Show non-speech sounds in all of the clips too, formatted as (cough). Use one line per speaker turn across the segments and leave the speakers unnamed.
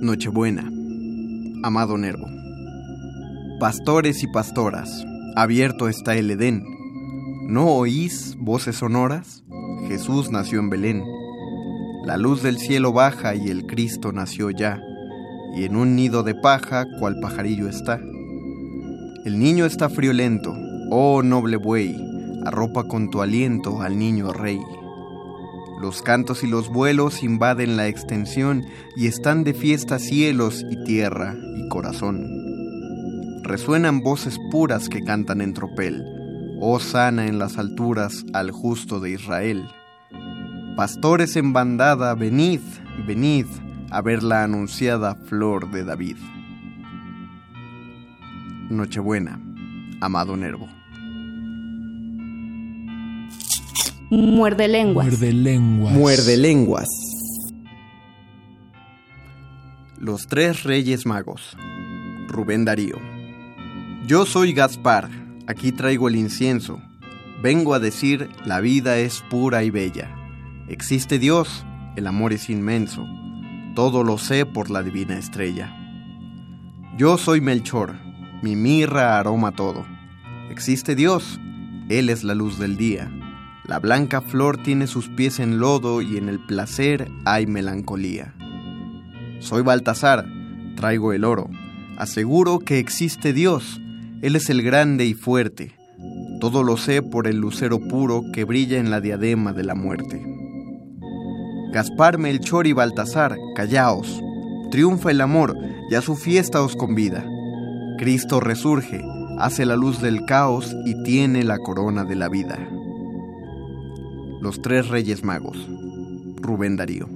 Nochebuena, amado Nervo. Pastores y pastoras, abierto está el Edén. ¿No oís voces sonoras? Jesús nació en Belén. La luz del cielo baja y el Cristo nació ya, y en un nido de paja cual pajarillo está. El niño está friolento, oh noble buey, arropa con tu aliento al niño rey. Los cantos y los vuelos invaden la extensión y están de fiesta cielos y tierra y corazón. Resuenan voces puras que cantan en tropel, oh sana en las alturas al justo de Israel. Pastores en bandada, venid, venid a ver la anunciada flor de David. Nochebuena, amado Nervo.
Muerde lenguas.
Muerde lenguas.
Muerde lenguas. Los tres reyes magos. Rubén Darío. Yo soy Gaspar, aquí traigo el incienso. Vengo a decir, la vida es pura y bella. Existe Dios, el amor es inmenso. Todo lo sé por la divina estrella. Yo soy Melchor, mi mirra aroma todo. Existe Dios, Él es la luz del día. La blanca flor tiene sus pies en lodo y en el placer hay melancolía. Soy Baltasar, traigo el oro. Aseguro que existe Dios, Él es el grande y fuerte. Todo lo sé por el lucero puro que brilla en la diadema de la muerte. Gaspar, Melchor y Baltasar, callaos. Triunfa el amor, ya su fiesta os convida. Cristo resurge, hace la luz del caos y tiene la corona de la vida. Los tres Reyes Magos. Rubén Darío.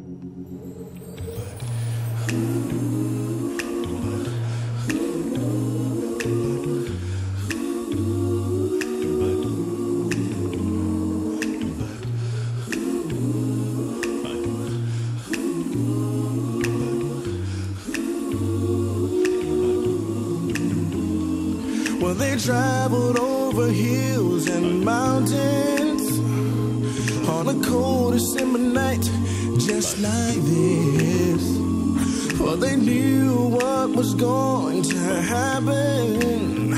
Well, they traveled over hills and mountains on a cold December night, just like this. For they knew what was going to happen.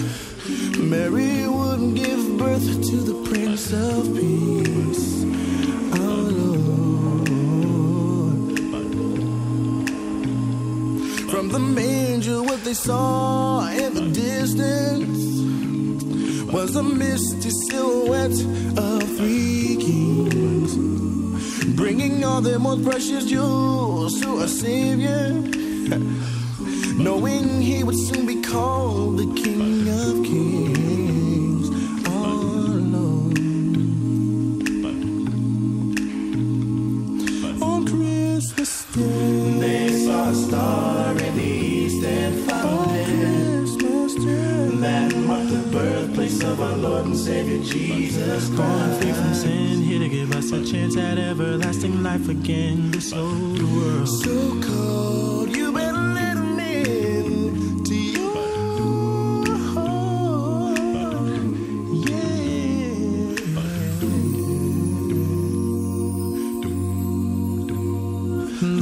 Mary would give birth to the Prince of Peace. Our Lord. From the manger, what they saw in the distance was a misty silhouette of three kings, bringing all their most precious jewels to our Savior, knowing he would soon be called the King of Kings. Our Lord. On Christmas Day, they saw a star in the east and found it. That marked the birthplace of our Lord and Savior Jesus Christ.
Life again. This old world so cold. You better let 'em in to your heart. Yeah.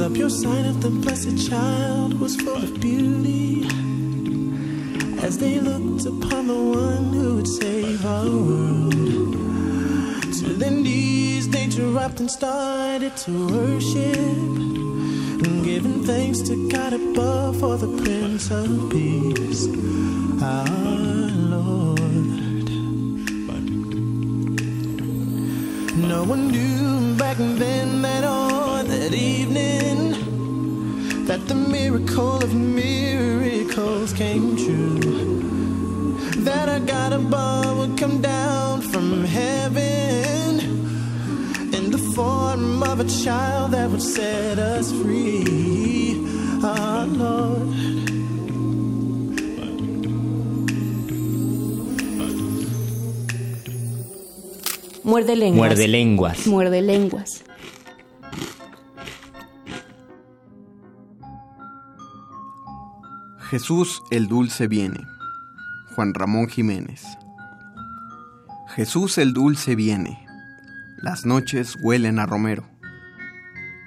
The pure sign of the blessed child was full of beauty as they looked upon the one who would save our world. Dropped and started to worship, giving thanks to God above for the Prince of Peace, our Lord. No one knew back then that on that evening that the miracle of miracles came true. That our God above would come down from heaven form of a child that would set us free. Our Lord.
Muerde lenguas.
Muerde lenguas.
Muerde lenguas.
Jesús el Dulce viene. Juan Ramón Jiménez. Jesús el Dulce viene. Las noches huelen a romero.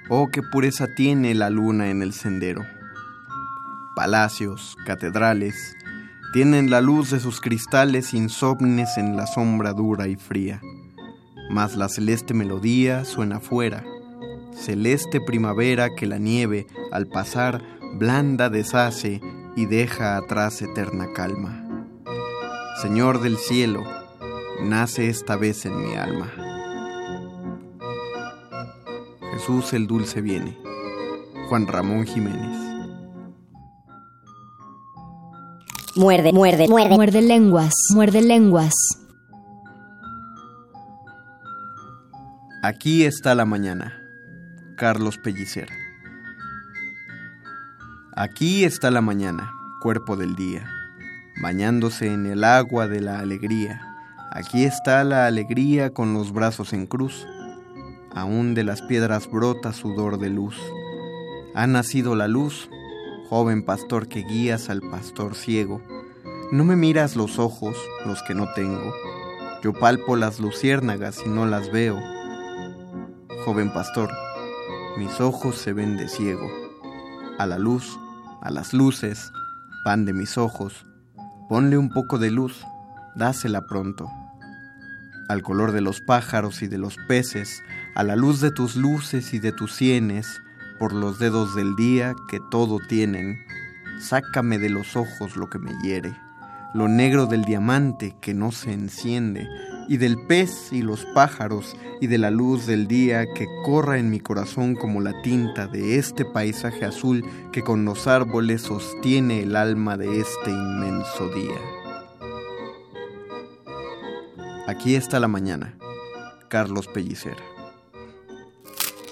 Oh, qué pureza tiene la luna en el sendero. Palacios, catedrales, tienen la luz de sus cristales insomnes en la sombra dura y fría. Mas la celeste melodía suena fuera, celeste primavera que la nieve al pasar blanda deshace y deja atrás eterna calma. Señor del cielo, nace esta vez en mi alma. Jesús el Dulce viene. Juan Ramón Jiménez.
Muerde, muerde, muerde.
Muerde lenguas. Muerde lenguas.
Aquí está la mañana. Carlos Pellicer. Aquí está la mañana, cuerpo del día, bañándose en el agua de la alegría. Aquí está la alegría con los brazos en cruz. Aún de las piedras brota sudor de luz. Ha nacido la luz, joven pastor que guías al pastor ciego. No me miras los ojos, los que no tengo. Yo palpo las luciérnagas y no las veo. Joven pastor, mis ojos se ven de ciego. A la luz, a las luces, pan de mis ojos, ponle un poco de luz, dásela pronto. Al color de los pájaros y de los peces, a la luz de tus luces y de tus sienes, por los dedos del día que todo tienen, sácame de los ojos lo que me hiere, lo negro del diamante que no se enciende, y del pez y los pájaros, y de la luz del día que corra en mi corazón como la tinta de este paisaje azul que con los árboles sostiene el alma de este inmenso día. Aquí está la mañana. Carlos Pellicer.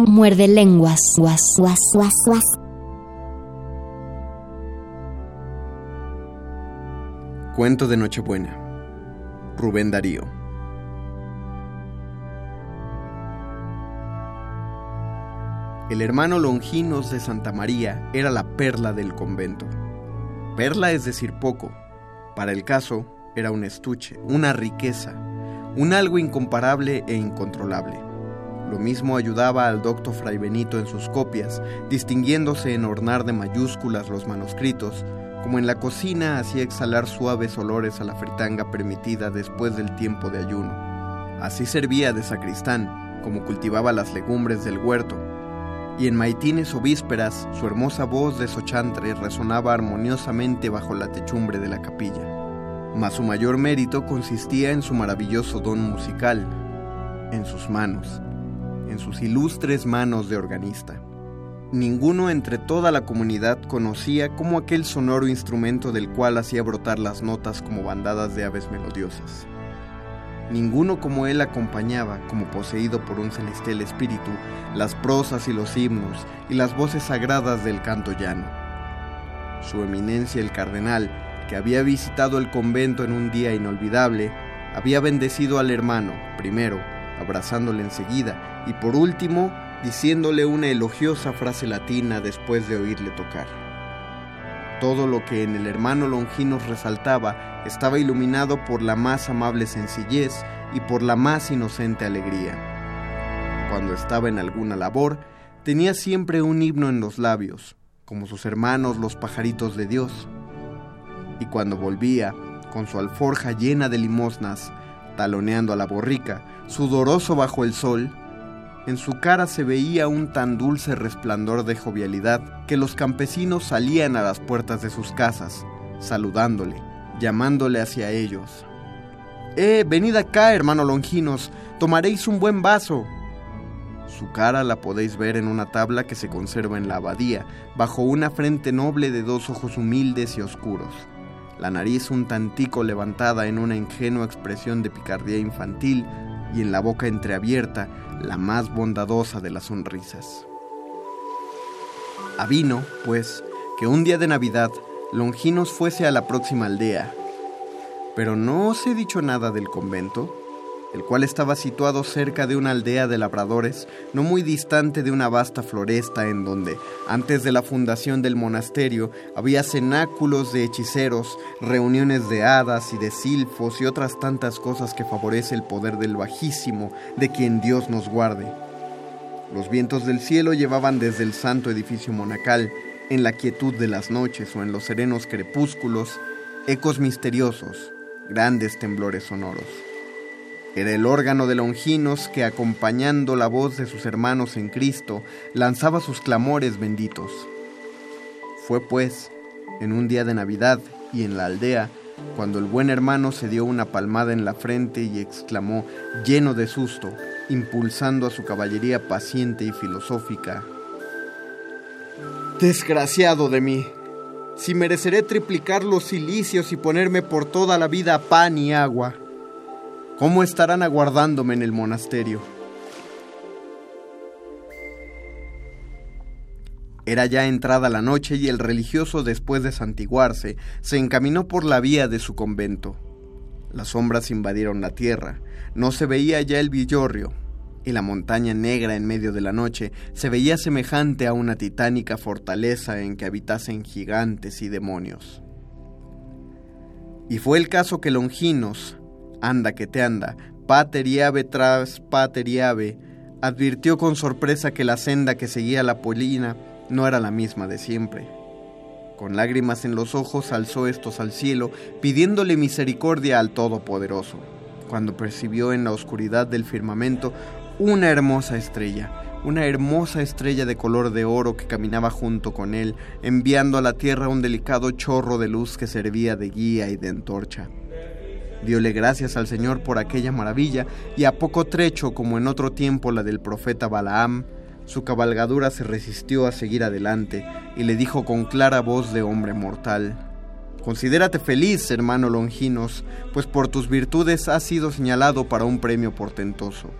Muerde lenguas. Guas.
Guas, guas, guas.
Cuento de Nochebuena. Rubén Darío. El hermano Longinos de Santa María era la perla del convento. Perla es decir poco. Para el caso, era un estuche, una riqueza, un algo incomparable e incontrolable. Lo mismo ayudaba al doctor Fray Benito en sus copias, distinguiéndose en ornar de mayúsculas los manuscritos, como en la cocina hacía exhalar suaves olores a la fritanga permitida después del tiempo de ayuno. Así servía de sacristán, como cultivaba las legumbres del huerto, y en maitines o vísperas su hermosa voz de sochantre resonaba armoniosamente bajo la techumbre de la capilla. Mas su mayor mérito consistía en su maravilloso don musical, en sus manos, sus ilustres manos de organista. Ninguno entre toda la comunidad conocía cómo aquel sonoro instrumento del cual hacía brotar las notas como bandadas de aves melodiosas. Ninguno como él acompañaba, como poseído por un celestial espíritu, las prosas y los himnos y las voces sagradas del canto llano. Su eminencia el cardenal, que había visitado el convento en un día inolvidable, había bendecido al hermano, primero, abrazándole enseguida, y por último, diciéndole una elogiosa frase latina después de oírle tocar. Todo lo que en el hermano Longinos resaltaba estaba iluminado por la más amable sencillez y por la más inocente alegría. Cuando estaba en alguna labor, tenía siempre un himno en los labios, como sus hermanos los pajaritos de Dios. Y cuando volvía, con su alforja llena de limosnas, taloneando a la borrica, sudoroso bajo el sol, en su cara se veía un tan dulce resplandor de jovialidad que los campesinos salían a las puertas de sus casas, saludándole, llamándole hacia ellos. ¡Eh, venid acá, hermano Longinos! ¡Tomaréis un buen vaso! Su cara la podéis ver en una tabla que se conserva en la abadía, bajo una frente noble de dos ojos humildes y oscuros, la nariz un tantico levantada en una ingenua expresión de picardía infantil y en la boca entreabierta la más bondadosa de las sonrisas. Avino, pues, que un día de Navidad Longinos fuese a la próxima aldea. Pero no os he dicho nada del convento, el cual estaba situado cerca de una aldea de labradores, no muy distante de una vasta floresta en donde, antes de la fundación del monasterio, había cenáculos de hechiceros, reuniones de hadas y de silfos y otras tantas cosas que favorece el poder del bajísimo, de quien Dios nos guarde. Los vientos del cielo llevaban desde el santo edificio monacal, en la quietud de las noches o en los serenos crepúsculos, ecos misteriosos, grandes temblores sonoros. Era el órgano de Longinos que, acompañando la voz de sus hermanos en Cristo, lanzaba sus clamores benditos. Fue pues, en un día de Navidad y en la aldea, cuando el buen hermano se dio una palmada en la frente y exclamó, lleno de susto, impulsando a su caballería paciente y filosófica, Desgraciado de mí, si mereceré triplicar los cilicios y ponerme por toda la vida pan y agua. ¿Cómo estarán aguardándome en el monasterio? Era ya entrada la noche y el religioso, después de santiguarse, se encaminó por la vía de su convento. Las sombras invadieron la tierra, no se veía ya el villorrio, y la montaña negra en medio de la noche se veía semejante a una titánica fortaleza en que habitasen gigantes y demonios. Y fue el caso que Longinos, anda que te anda, pater y ave tras pater y ave, advirtió con sorpresa que la senda que seguía la polina no era la misma de siempre. Con lágrimas en los ojos alzó estos al cielo, pidiéndole misericordia al Todopoderoso, cuando percibió en la oscuridad del firmamento una hermosa estrella, una hermosa estrella de color de oro que caminaba junto con él, enviando a la tierra un delicado chorro de luz que servía de guía y de antorcha. Diole gracias al Señor por aquella maravilla, y a poco trecho como en otro tiempo la del profeta Balaam, su cabalgadura se resistió a seguir adelante y le dijo con clara voz de hombre mortal, Considérate feliz, hermano Longinos, pues por tus virtudes has sido señalado para un premio portentoso.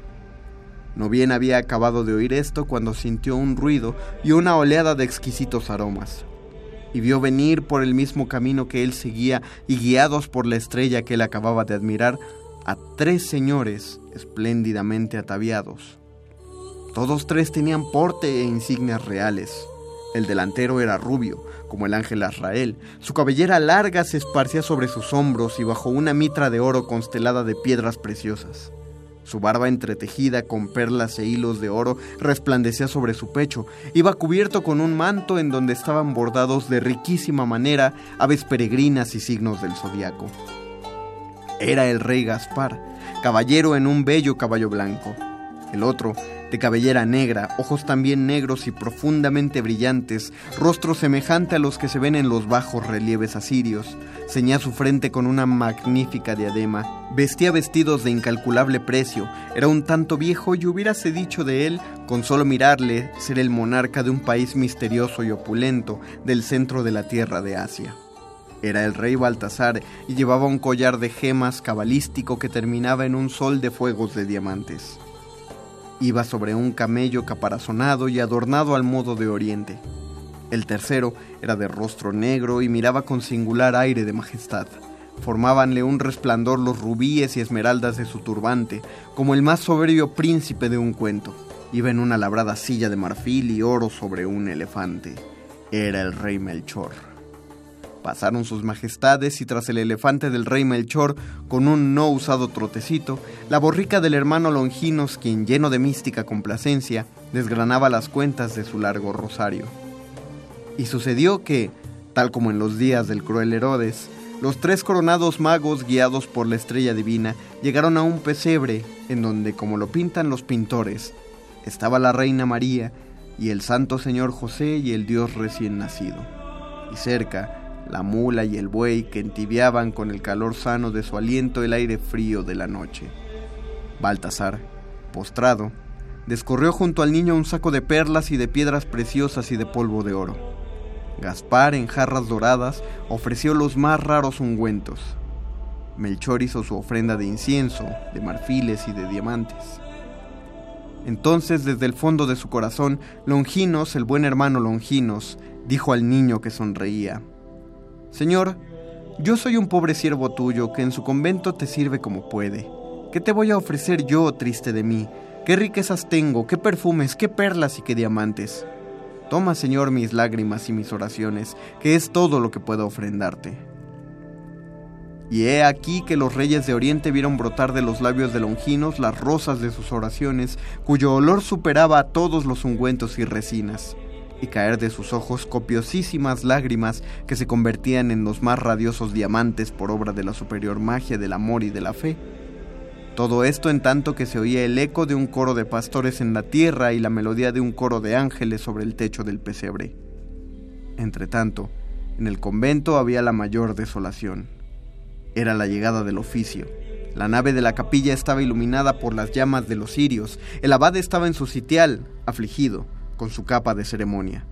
No bien había acabado de oír esto cuando sintió un ruido y una oleada de exquisitos aromas. Y vio venir por el mismo camino que él seguía y guiados por la estrella que él acababa de admirar, a tres señores espléndidamente ataviados. Todos tres tenían porte e insignias reales. El delantero era rubio, como el ángel Azrael. Su cabellera larga se esparcía sobre sus hombros y bajo una mitra de oro constelada de piedras preciosas. Su barba entretejida con perlas e hilos de oro resplandecía sobre su pecho. Iba cubierto con un manto en donde estaban bordados de riquísima manera aves peregrinas y signos del zodiaco. Era el rey Gaspar, caballero en un bello caballo blanco. El otro, de cabellera negra, ojos también negros y profundamente brillantes, rostro semejante a los que se ven en los bajos relieves asirios, ceñía su frente con una magnífica diadema, vestía vestidos de incalculable precio, era un tanto viejo y hubiérase dicho de él, con solo mirarle, ser el monarca de un país misterioso y opulento del centro de la tierra de Asia. Era el rey Baltasar y llevaba un collar de gemas cabalístico que terminaba en un sol de fuegos de diamantes. Iba sobre un camello caparazonado y adornado al modo de Oriente. El tercero era de rostro negro y miraba con singular aire de majestad. Formábanle un resplandor los rubíes y esmeraldas de su turbante, como el más soberbio príncipe de un cuento. Iba en una labrada silla de marfil y oro sobre un elefante. Era el rey Melchor. Pasaron sus majestades y tras el elefante del rey Melchor, con un no usado trotecito, la borrica del hermano Longinos, quien lleno de mística complacencia, desgranaba las cuentas de su largo rosario. Y sucedió que, tal como en los días del cruel Herodes, los tres coronados magos guiados por la estrella divina llegaron a un pesebre en donde, como lo pintan los pintores, estaba la reina María y el santo señor José y el Dios recién nacido. Y cerca, la mula y el buey que entibiaban con el calor sano de su aliento el aire frío de la noche. Baltasar, postrado, descorrió junto al niño un saco de perlas y de piedras preciosas y de polvo de oro. Gaspar, en jarras doradas, ofreció los más raros ungüentos. Melchor hizo su ofrenda de incienso, de marfiles y de diamantes. Entonces, desde el fondo de su corazón, Longinos, el buen hermano Longinos, dijo al niño que sonreía, Señor, yo soy un pobre siervo tuyo que en su convento te sirve como puede. ¿Qué te voy a ofrecer yo, triste de mí? ¿Qué riquezas tengo? ¿Qué perfumes? ¿Qué perlas y qué diamantes? Toma, Señor, mis lágrimas y mis oraciones, que es todo lo que puedo ofrendarte. Y he aquí que los reyes de Oriente vieron brotar de los labios de Longinos las rosas de sus oraciones, cuyo olor superaba a todos los ungüentos y resinas y caer de sus ojos copiosísimas lágrimas que se convertían en los más radiosos diamantes por obra de la superior magia del amor y de la fe. Todo esto en tanto que se oía el eco de un coro de pastores en la tierra y la melodía de un coro de ángeles sobre el techo del pesebre. Entretanto, en el convento había la mayor desolación. Era la llegada del oficio. La nave de la capilla estaba iluminada por las llamas de los cirios. El abad estaba en su sitial, afligido con su capa de ceremonia.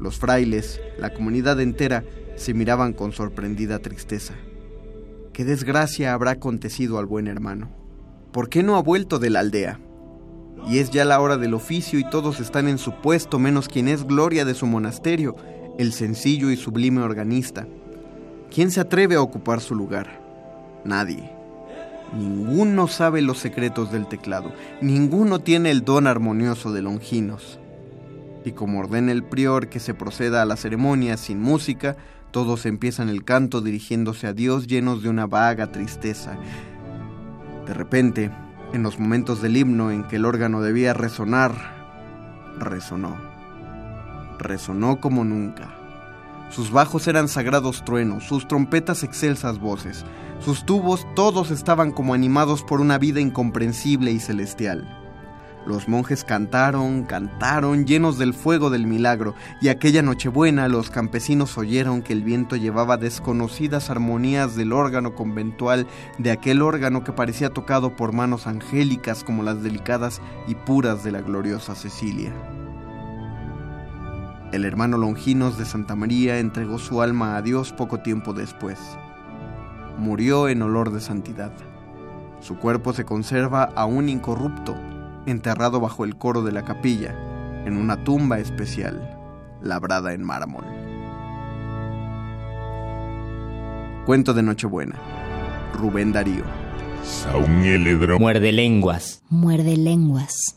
Los frailes, la comunidad entera, se miraban con sorprendida tristeza. ¿Qué desgracia habrá acontecido al buen hermano? ¿Por qué no ha vuelto de la aldea? Y es ya la hora del oficio y todos están en su puesto menos quien es gloria de su monasterio, el sencillo y sublime organista. ¿Quién se atreve a ocupar su lugar? Nadie. Ninguno sabe los secretos del teclado, ninguno tiene el don armonioso de Longinos y como ordena el prior que se proceda a la ceremonia sin música, todos empiezan el canto dirigiéndose a Dios llenos de una vaga tristeza. De repente, en los momentos del himno en que el órgano debía resonar, resonó. Resonó como nunca. Sus bajos eran sagrados truenos, sus trompetas excelsas voces, sus tubos todos estaban como animados por una vida incomprensible y celestial. Los monjes cantaron, cantaron, llenos del fuego del milagro, y aquella Nochebuena los campesinos oyeron que el viento llevaba desconocidas armonías del órgano conventual, de aquel órgano que parecía tocado por manos angélicas como las delicadas y puras de la gloriosa Cecilia. El hermano Longinos de Santa María entregó su alma a Dios poco tiempo después. Murió en olor de santidad. Su cuerpo se conserva aún incorrupto, enterrado bajo el coro de la capilla, en una tumba especial, labrada en mármol. Cuento de Nochebuena. Rubén Darío.
Saúl Muerde lenguas. Muerde lenguas.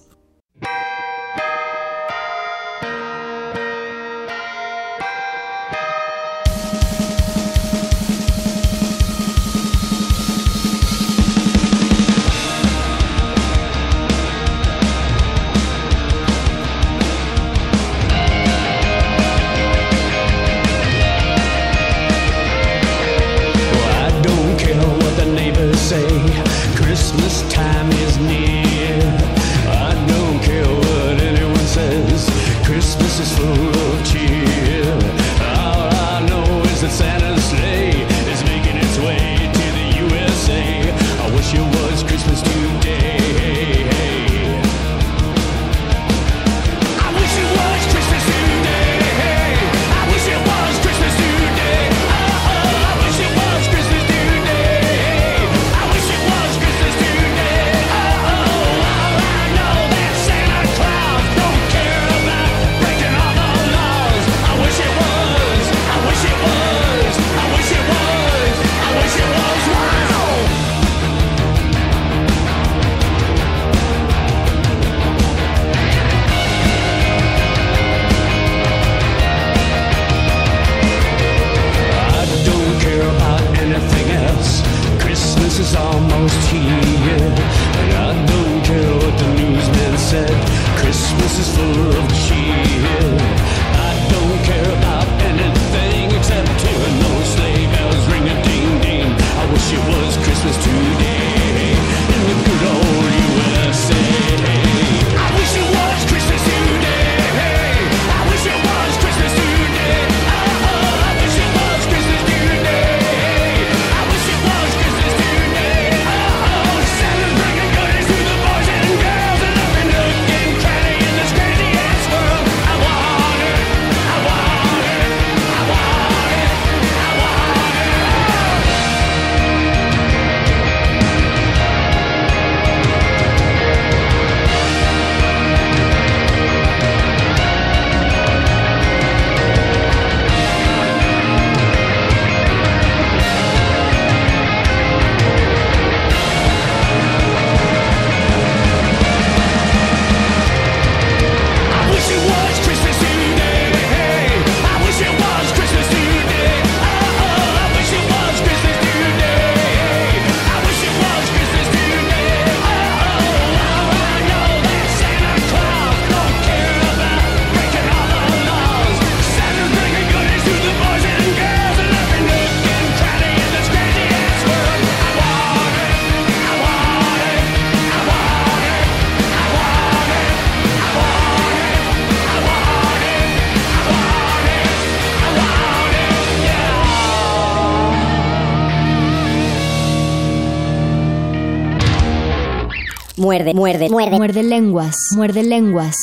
Muerde, muerde, muerde.
Muerde lenguas. Muerde lenguas.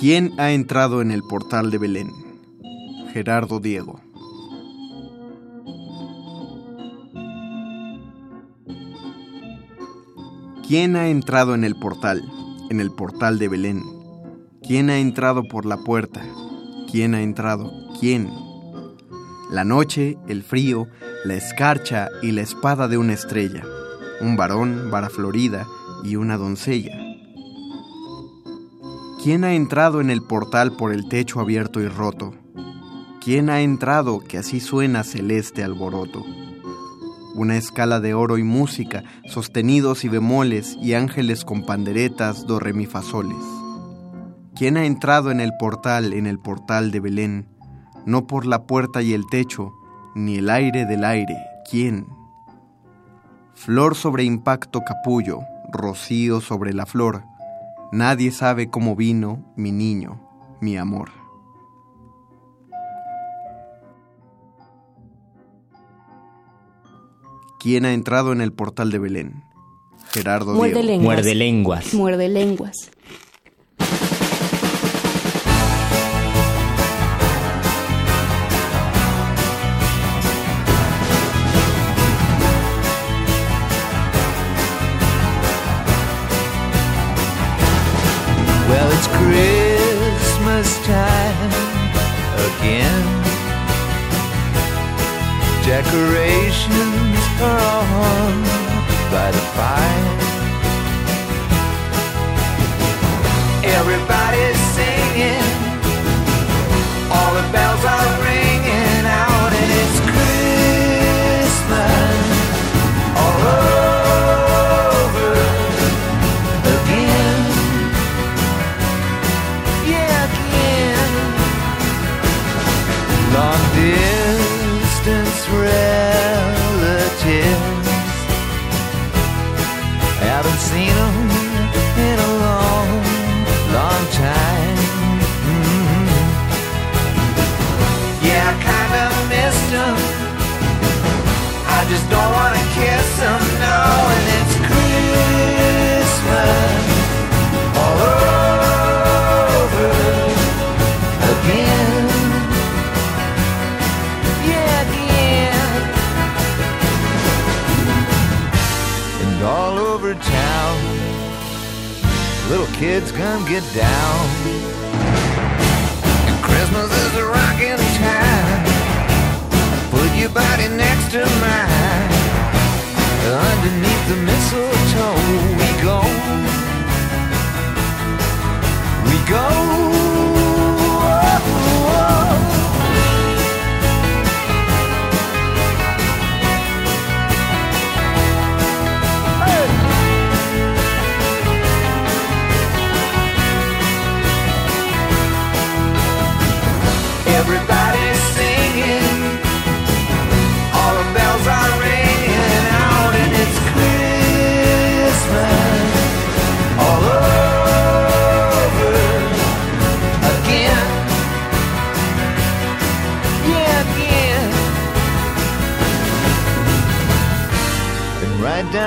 ¿Quién ha entrado en el portal de Belén? Gerardo Diego. ¿Quién ha entrado en el portal? En el portal de Belén. ¿Quién ha entrado por la puerta? ¿Quién ha entrado? ¿Quién? La noche, el frío, la escarcha y la espada de una estrella. Un varón, vara florida y una doncella. ¿Quién ha entrado en el portal por el techo abierto y roto? ¿Quién ha entrado que así suena celeste alboroto? Una escala de oro y música, sostenidos y bemoles y ángeles con panderetas, do re mi fa soles. ¿Quién ha entrado en el portal, en el portal de Belén? No por la puerta y el techo, ni el aire del aire. ¿Quién? Flor sobre impacto capullo, rocío sobre la flor. Nadie sabe cómo vino mi niño, mi amor. ¿Quién ha entrado en el portal de Belén? Gerardo
Muerde
Diego.
lenguas.
Muerde lenguas.
Muerde lenguas.
Time again. Decorations are on by the fire. Everybody's singing, all the bells are ringing out, and it's Christmas all over don't wanna kiss them, no, and it's Christmas all over again. Yeah, again. And all over town, little kids come get down. And Christmas is a rockin' your body next to mine. Underneath the mistletoe, we go. We go.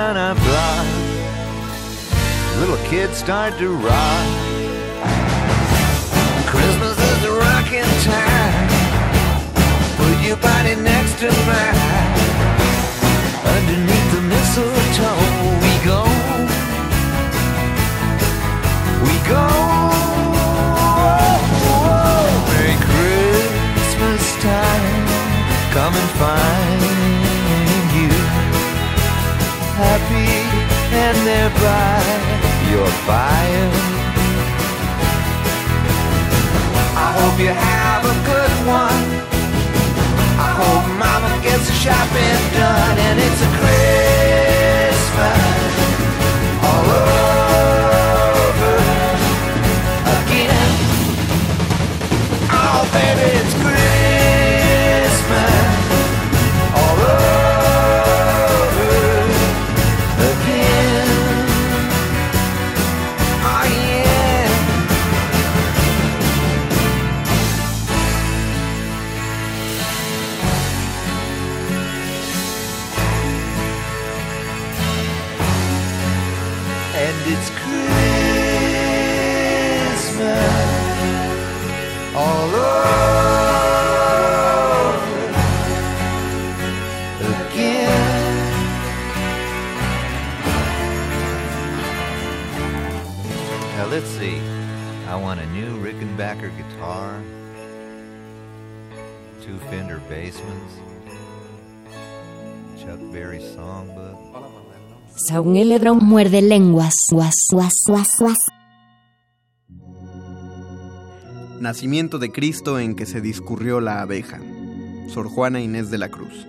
Down our block, little kids start to rock. Christmas is a rocking time. Put your body next to mine. Underneath the mistletoe, we go. We go. Merry Christmas time. Come and find happy and there by your fire. I hope you have a good one. I hope mama gets the shopping done and it's a Christmas all over again. Oh, baby, it's Christmas and it's Christmas all over again. Now let's see. I want a new Rickenbacker guitar, two Fender Bassmans, Chuck Berry songbook.
Saúl Eledrón muerde lenguas. Guas, guas, guas, guas.
Nacimiento de Cristo en que se discurrió la abeja. Sor Juana Inés de la Cruz.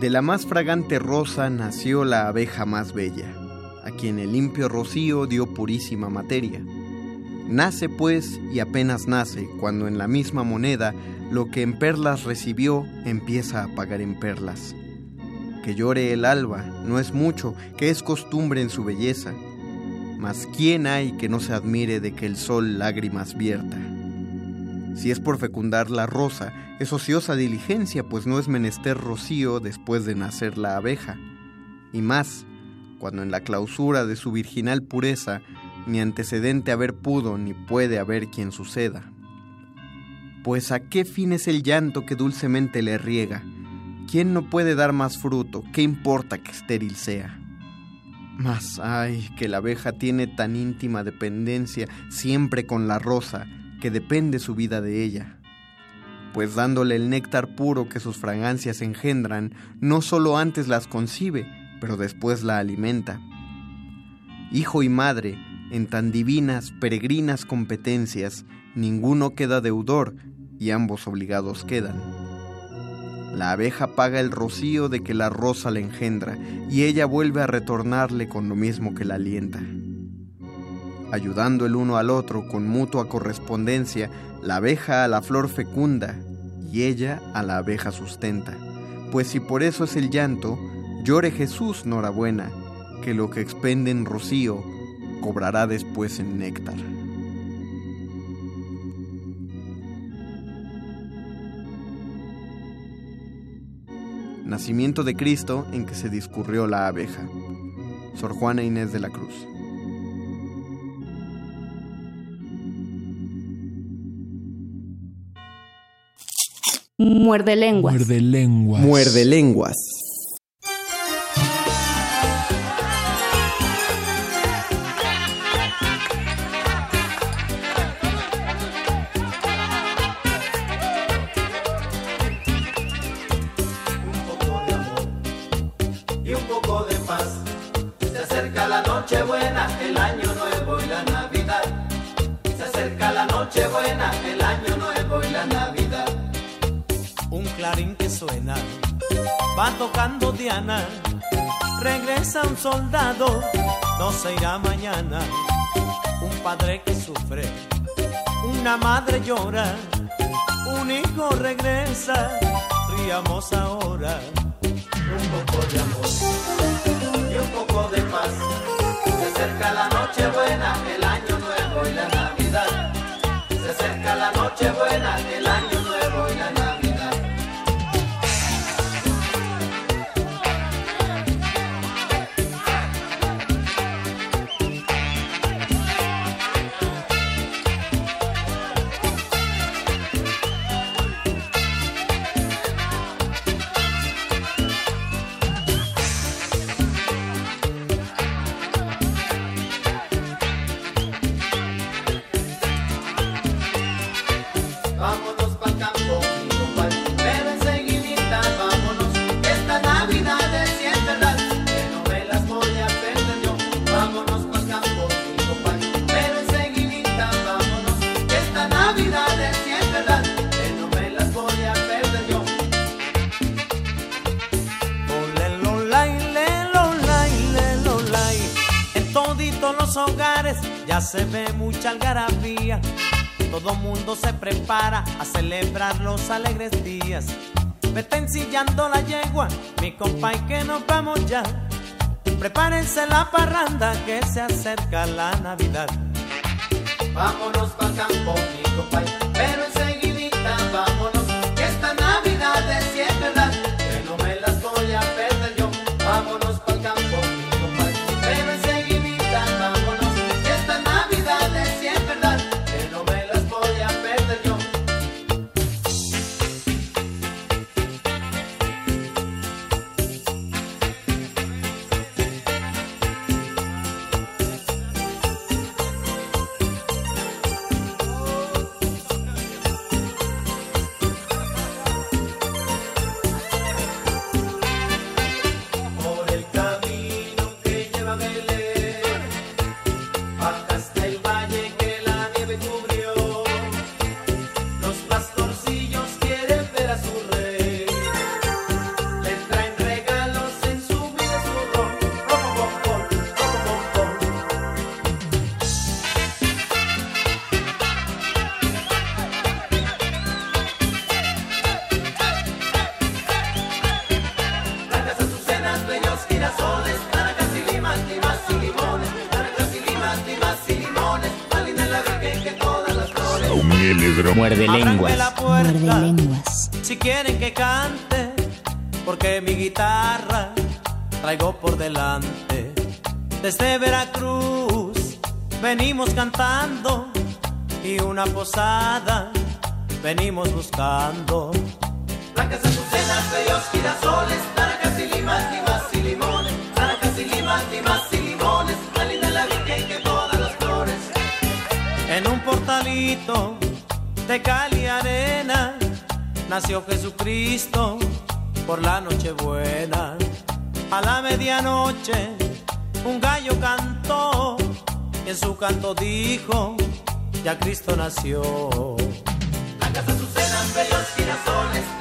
De la más fragante rosa nació la abeja más bella, a quien el limpio rocío dio purísima materia. Nace pues y apenas nace cuando en la misma moneda lo que en perlas recibió empieza a pagar en perlas. Que llore el alba no es mucho, que es costumbre en su belleza, mas ¿quién hay que no se admire de que el sol lágrimas vierta? Si es por fecundar la rosa, es ociosa diligencia, pues no es menester rocío después de nacer la abeja. Y más, cuando en la clausura de su virginal pureza ni antecedente haber pudo ni puede haber quien suceda. Pues a qué fin es el llanto que dulcemente le riega? ¿Quién no puede dar más fruto? ¿Qué importa que estéril sea? Mas, ay, que la abeja tiene tan íntima dependencia siempre con la rosa, que depende su vida de ella. Pues dándole el néctar puro que sus fragancias engendran, no solo antes las concibe, pero después la alimenta. Hijo y madre, en tan divinas, peregrinas competencias, ninguno queda deudor y ambos obligados quedan. La abeja paga el rocío de que la rosa le engendra y ella vuelve a retornarle con lo mismo que la alienta. Ayudando el uno al otro con mutua correspondencia, la abeja a la flor fecunda y ella a la abeja sustenta. Pues si por eso es el llanto, llore Jesús, norabuena, que lo que expende en rocío cobrará después en néctar. Nacimiento de Cristo en que se discurrió la abeja. Sor Juana Inés de la Cruz.
Muerde lenguas.
Muerde lenguas.
Muerde lenguas.
Va tocando Diana. Regresa un soldado, no se irá mañana. Un padre que sufre, una madre llora. Un hijo regresa, riamos ahora
un poco de amor y un poco de paz. Se acerca la noche buena, el año nuevo y la Navidad. Se acerca la noche buena, el
se ve mucha algarabía. Todo mundo se prepara a celebrar los alegres días. Vete ensillando la yegua, mi compa, que nos vamos ya. Prepárense la parranda que se acerca la Navidad.
Vámonos pa'l campo, mi compadre,
rosada venimos buscando.
Blancas azucenas, bellos girasoles, naranjas y limas, limas y limones, naranjas y limas, limas y limones, más linda la virgen que todas las flores.
En un portalito de cal y arena nació Jesucristo por la Nochebuena. A la medianoche un gallo cantó y en su canto dijo ya Cristo nació.
Hágase sus cenas, bellos girasoles.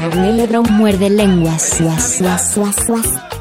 Lenguas. Muerde lenguas. Suas, suas, suas, suas.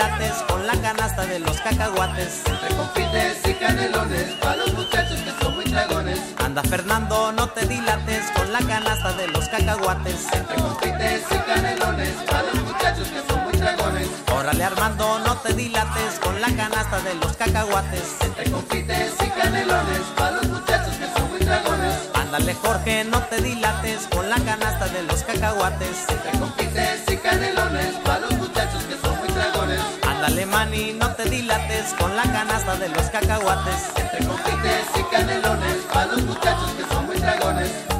chocolates con la canasta de los cacahuates.
Entre confites y canelones, para los muchachos que son muy dragones.
Anda Fernando, no te dilates con la canasta de los cacahuates.
Entre confites y canelones, para los muchachos que son muy dragones.
Órale Armando, no te dilates con la canasta de los cacahuates.
Entre confites y canelones, para los muchachos que son muy dragones.
Ándale Jorge, no te dilates con la canasta de los cacahuates.
Entre confites y canelones, para los muchachos que son
Ándale mani, no te dilates con la canasta de los cacahuates.
Entre confites y canelones, para los muchachos que son muy dragones.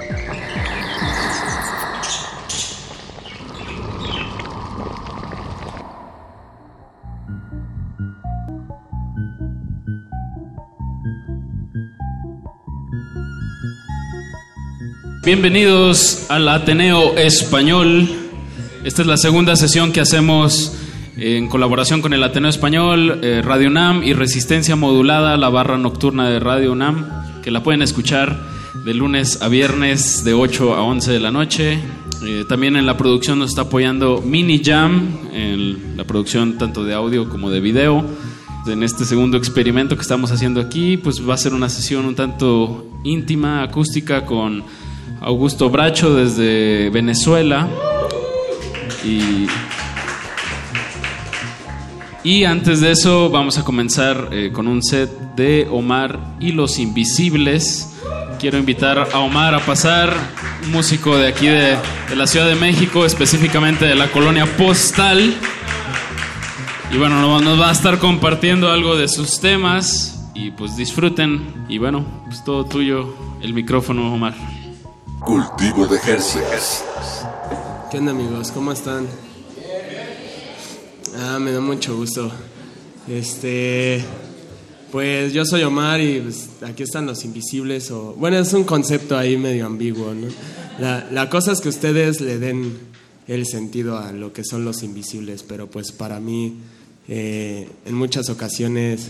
Bienvenidos al Ateneo Español. Esta es la segunda sesión que hacemos en colaboración con el Ateneo Español, eh, Radio UNAM y Resistencia Modulada, la barra nocturna de Radio UNAM, que la pueden escuchar de lunes a viernes de 8 a 11 de la noche. Eh, también en la producción nos está apoyando Mini Jam, en la producción tanto de audio como de video. En este segundo experimento que estamos haciendo aquí, pues va a ser una sesión un tanto íntima, acústica, con Augusto Bracho desde Venezuela. Y, y antes de eso vamos a comenzar eh, con un set de Omar y los Invisibles. Quiero invitar a Omar a pasar, un músico de aquí de, de la Ciudad de México, específicamente de la colonia Postal. Y bueno, nos va a estar compartiendo algo de sus temas y pues disfruten. Y bueno, pues todo tuyo, el micrófono, Omar.
Cultivo de ejercicios.
¿Qué onda amigos? ¿Cómo están? Ah, me da mucho gusto. Este, pues yo soy Omar y pues, aquí están los invisibles. O, bueno, es un concepto ahí medio ambiguo, ¿no? La, la cosa es que ustedes le den el sentido a lo que son los invisibles, pero pues para mí eh, en muchas ocasiones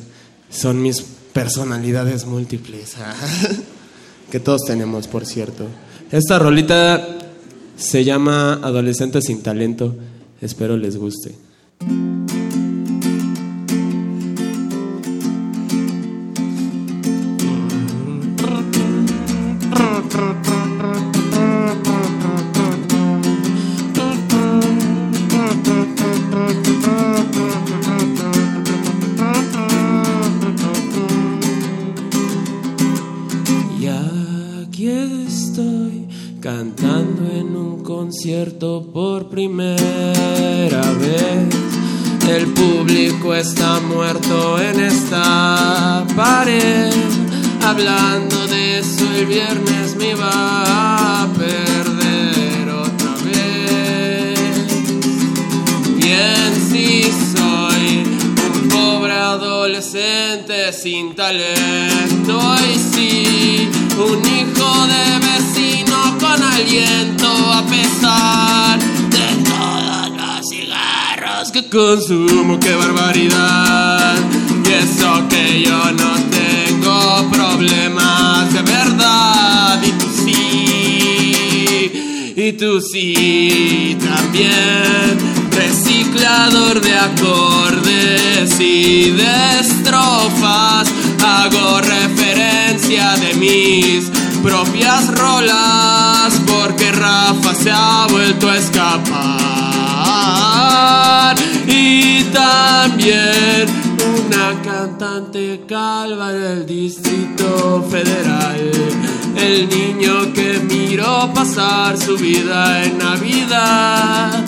son mis personalidades múltiples, (laughs) que todos tenemos, por cierto. Esta rolita se llama Adolescente sin talento. Espero les guste. Concierto por primera vez. El público está muerto en esta pared. Hablando de eso el viernes me iba a perder otra vez. Bien si soy un pobre adolescente sin talento. Y sí, un hijo de vecino con aliento a consumo. ¡Qué barbaridad! Y eso que yo no tengo problemas de verdad. Y tú sí, y tú sí también. reciclador de acordes y de estrofas. Hago referencia de mis propias rolas porque Rafa se ha vuelto a escapar. También una cantante calva en el Distrito Federal. El niño que miró pasar su vida en Navidad.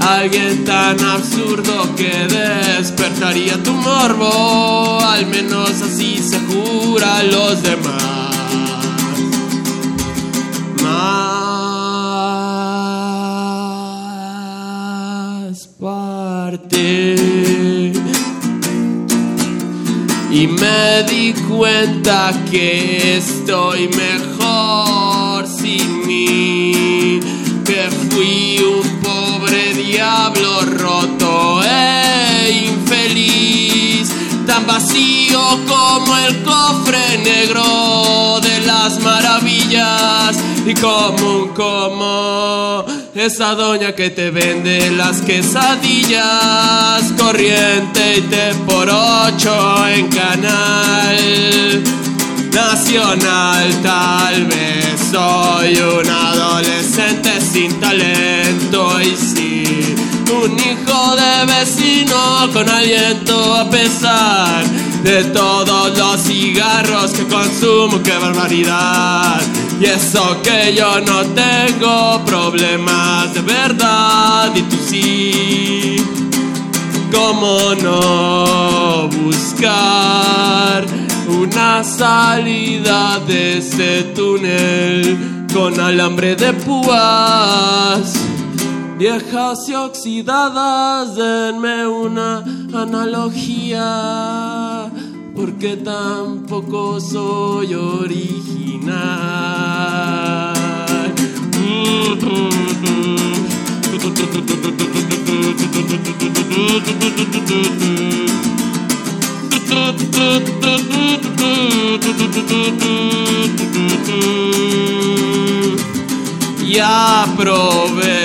Alguien tan absurdo que despertaría tu morbo. Al menos así se jura los demás. Más parte. Y me di cuenta que estoy mejor sin mí. Que fui un pobre diablo roto e infeliz. Tan vacío como el cofre negro de las maravillas. Y común como esa doña que te vende las quesadillas. Corriente y te por ocho en canal nacional. Tal vez soy un adolescente sin talento y sí, un hijo de vecino con aliento a pesar de todos los cigarros que consumo. ¡Qué barbaridad! Y eso que yo no tengo problemas de verdad y tú sí. ¿Cómo no buscar una salida de ese túnel con alambre de púas? Viejas y oxidadas, denme una analogía, porque tampoco soy original. Y aprovecho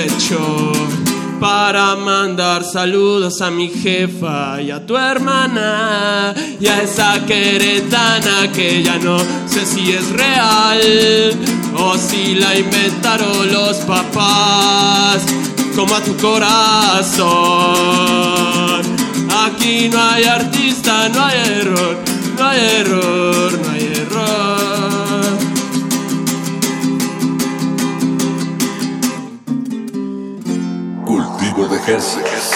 para mandar saludos a mi jefa y a tu hermana y a esa queretana que ya no sé si es real o si la inventaron los papás como a tu corazón. Aquí no hay artista, no hay error, no hay error, no hay error.
Jerseys.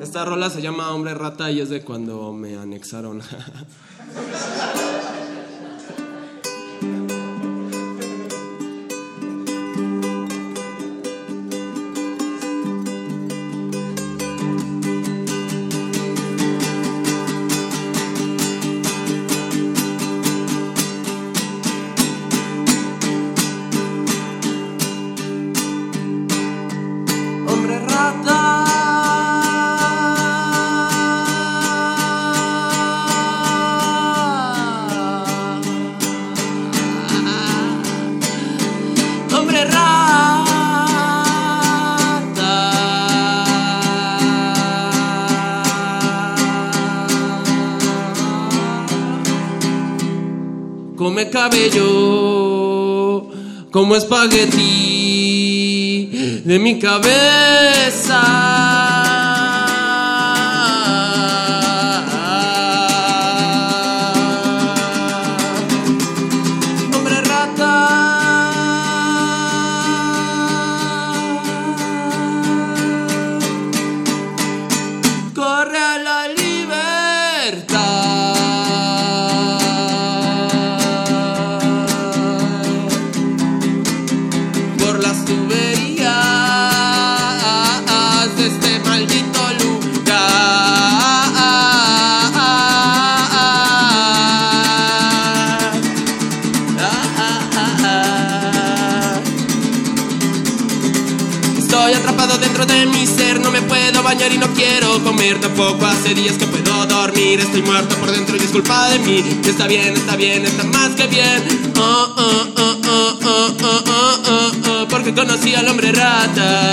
Esta rola se llama Hombre Rata y es de cuando me anexaron. (laughs) cabello como espagueti de mi cabeza. Tampoco. Hace días que puedo dormir. Estoy muerto por dentro y es culpa de mí. Está bien, está bien, está más que bien. Oh, oh, oh, oh, oh, oh, oh, oh, oh, porque conocí al hombre rata.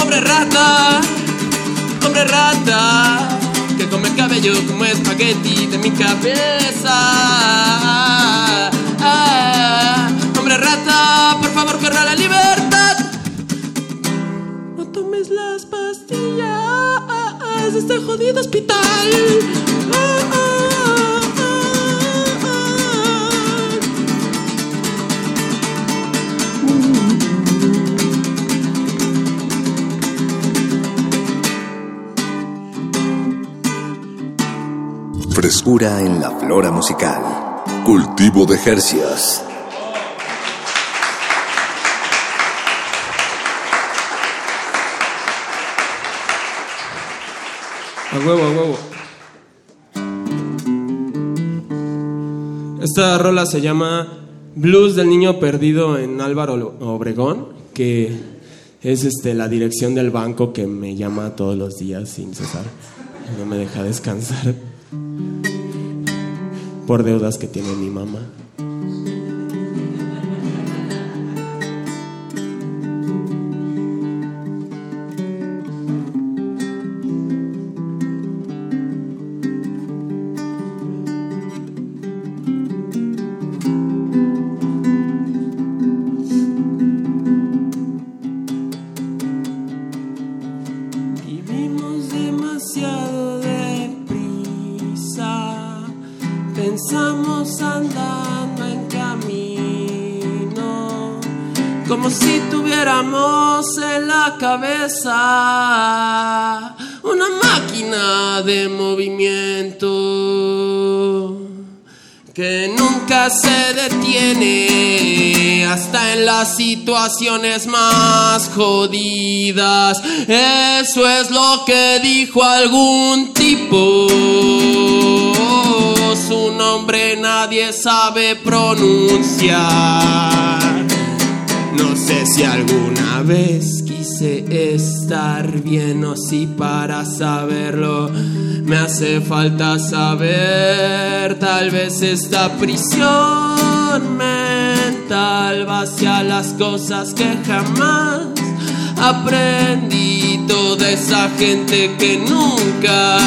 Hombre rata, hombre rata, que come cabello como espagueti de mi cabeza. Ah, hombre rata, por favor, corra la libertad. Las pastillas de este jodido hospital.
Frescura en la flora musical. Cultivo de Jercias.
A huevo, a huevo. Esta rola se llama Blues del Niño Perdido en Álvaro Obregón, que es este, la dirección del banco que me llama todos los días sin cesar. No me deja descansar por deudas que tiene mi mamá. Las situaciones más jodidas. Eso es lo que dijo algún tipo. Su nombre nadie sabe pronunciar. No sé si alguna vez quise estar bien o si para saberlo me hace falta saber. Tal vez esta prisión mental va hacia las cosas que jamás aprendí. Toda esa gente que nunca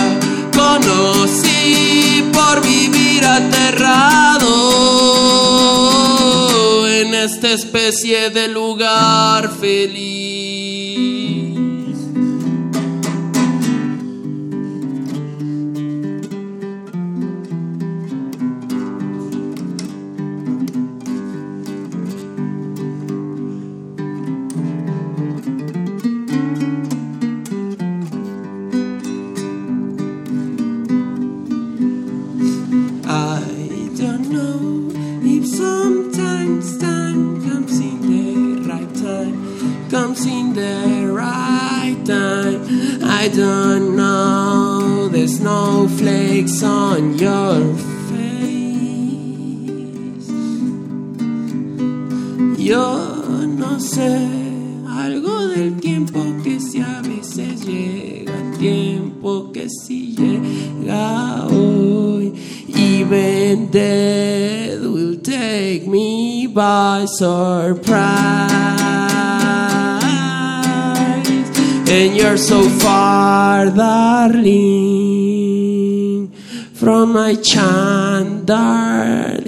conocí por vivir aterrado en esta especie de lugar feliz. Don't know the snowflakes on your face. Yo no sé algo del tiempo que si a veces llega, tiempo que si llega hoy. Even death will take me by surprise. And you're so far, darling, from my chant, darling.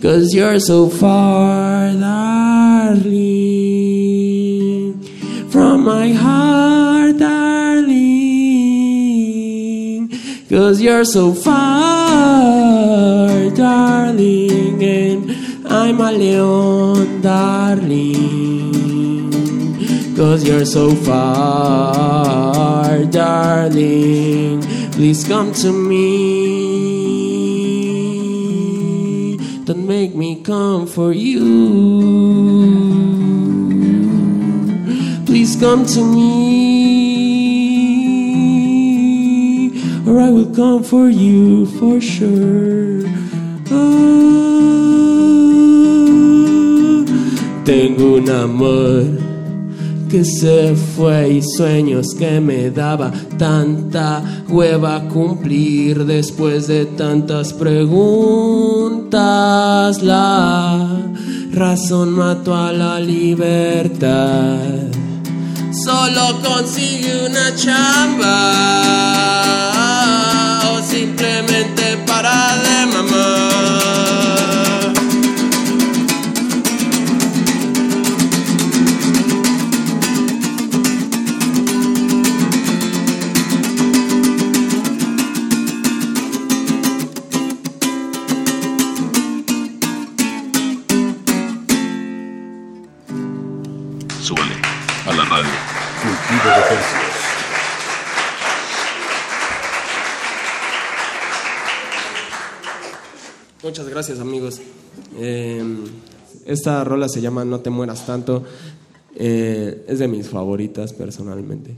Cause you're so far, darling, from my heart, darling. Cause you're so far, darling, and I'm a leon, darling. Cause you're so far, darling. Please come to me. Don't make me come for you. Please come to me. Or I will come for you for sure. Oh,
Tengo un amor que se fue y sueños que me daba tanta hueva cumplir después de tantas preguntas. La razón mató a la libertad. Solo consigue una chamba o simplemente para de mamá. Gracias amigos. Eh, esta rola se llama No te mueras tanto. Eh, es de mis favoritas personalmente.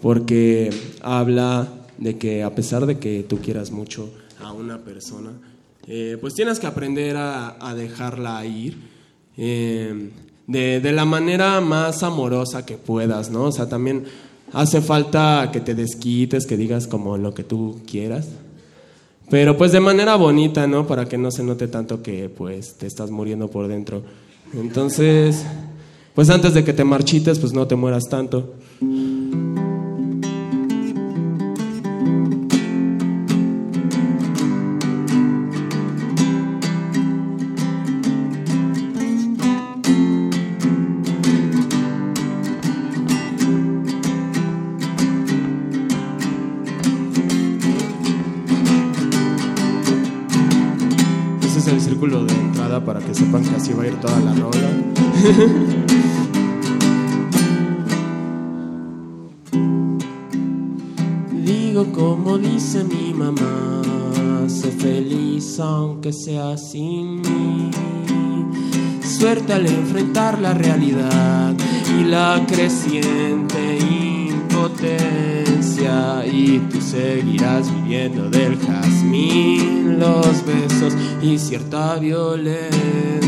Porque habla de que a pesar de que tú quieras mucho a una persona, eh, pues tienes que aprender a, dejarla ir. de, de la manera más amorosa que puedas, ¿no? O sea, también hace falta que te desquites, que digas como lo que tú quieras. Pero pues de manera bonita, ¿no? Para que no se note tanto que pues te estás muriendo por dentro. Entonces, pues antes de que te marchites, pues no te mueras tanto. Así va a ir toda la rola. (laughs) Digo como dice mi mamá, sé feliz aunque sea sin mí. Suerte al enfrentar la realidad y la creciente impotencia y tú seguirás viviendo del jazmín, los besos y cierta violencia.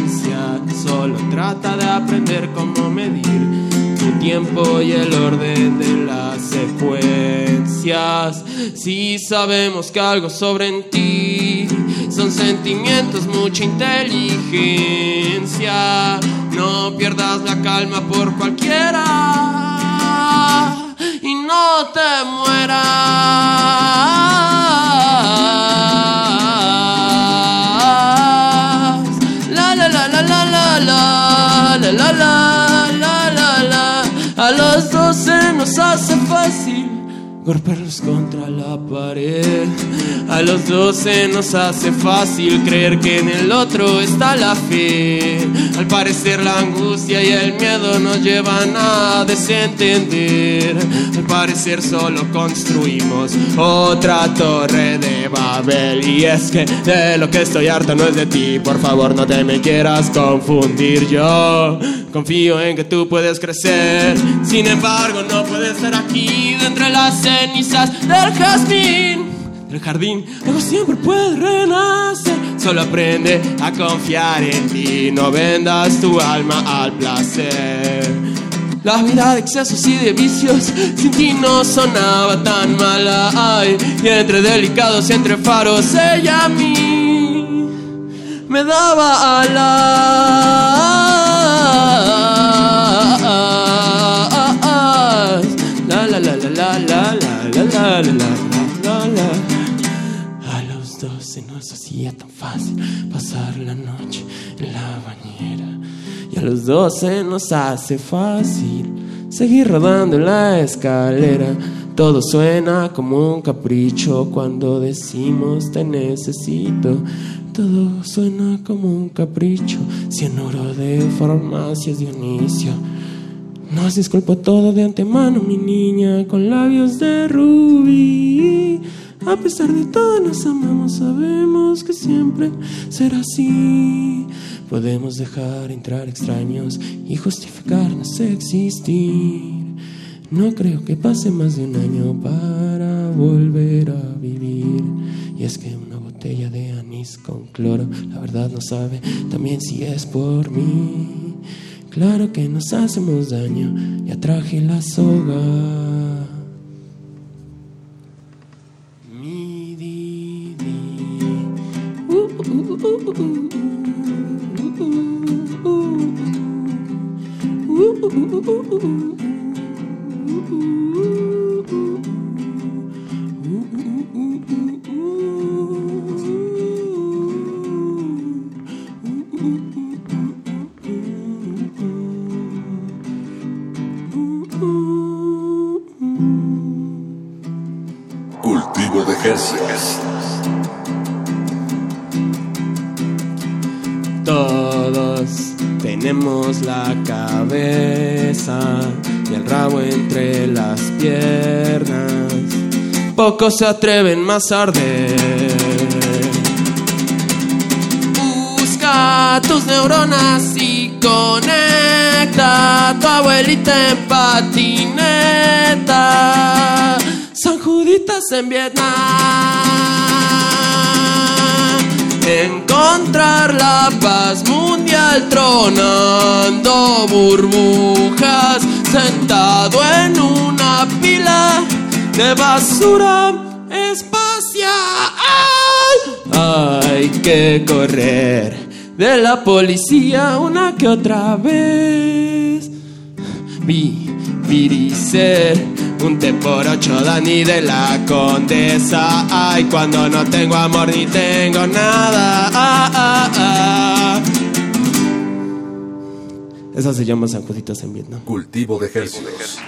Solo trata de aprender cómo medir tu tiempo y el orden de las secuencias. Si sabemos que algo sobre ti son sentimientos, mucha inteligencia. No pierdas la calma por cualquiera y no te mueras. Nos hace fácil golpearlos contra la pared. A los dos se nos hace fácil creer que en el otro está la fe. Al parecer la angustia y el miedo nos llevan a desentender. Al parecer solo construimos otra torre de Babel. Y es que de lo que estoy harto no es de ti. Por favor no te me quieras confundir. Yo confío en que tú puedes crecer. Sin embargo no puedes estar aquí de entre las cenizas del jazmín del jardín, luego siempre puede renacer. Solo aprende a confiar en ti, no vendas tu alma al placer. La vida de excesos y de vicios sin ti no sonaba tan mala. Ay, y entre delicados y entre faros, ella a mí me daba alas. A los dos se nos hacía tan fácil pasar la noche en la bañera. Y a los dos se nos hace fácil seguir rodando en la escalera. Todo suena como un capricho cuando decimos te necesito. Todo suena como un capricho, cianuro de farmacias Dionisio. Nos disculpo todo de antemano, mi niña, con labios de rubí. A pesar de todo, nos amamos, sabemos que siempre será así. Podemos dejar entrar extraños y justificarnos existir. No creo que pase más de un año para volver a vivir. Y es que una botella de anís con cloro, la verdad no sabe también si es por mí.
Claro que nos hacemos daño, ya traje la soga. Mi di, di. Uh, uh, uh, uh, uh, uh, Pocos se atreven más a arder. Busca tus neuronas y conecta tu abuelita en patineta. San Juditas en Vietnam. Encontrar la paz mundial tronando burbujas, sentado en una pila de basura espacial. Hay que correr de la policía una que otra vez. Vivir y ser un té por ocho Dani de la condesa. Ay, cuando no tengo amor ni tengo nada. Ah. Esa se llama San Juditas en Vietnam.
Cultivo de Jercias.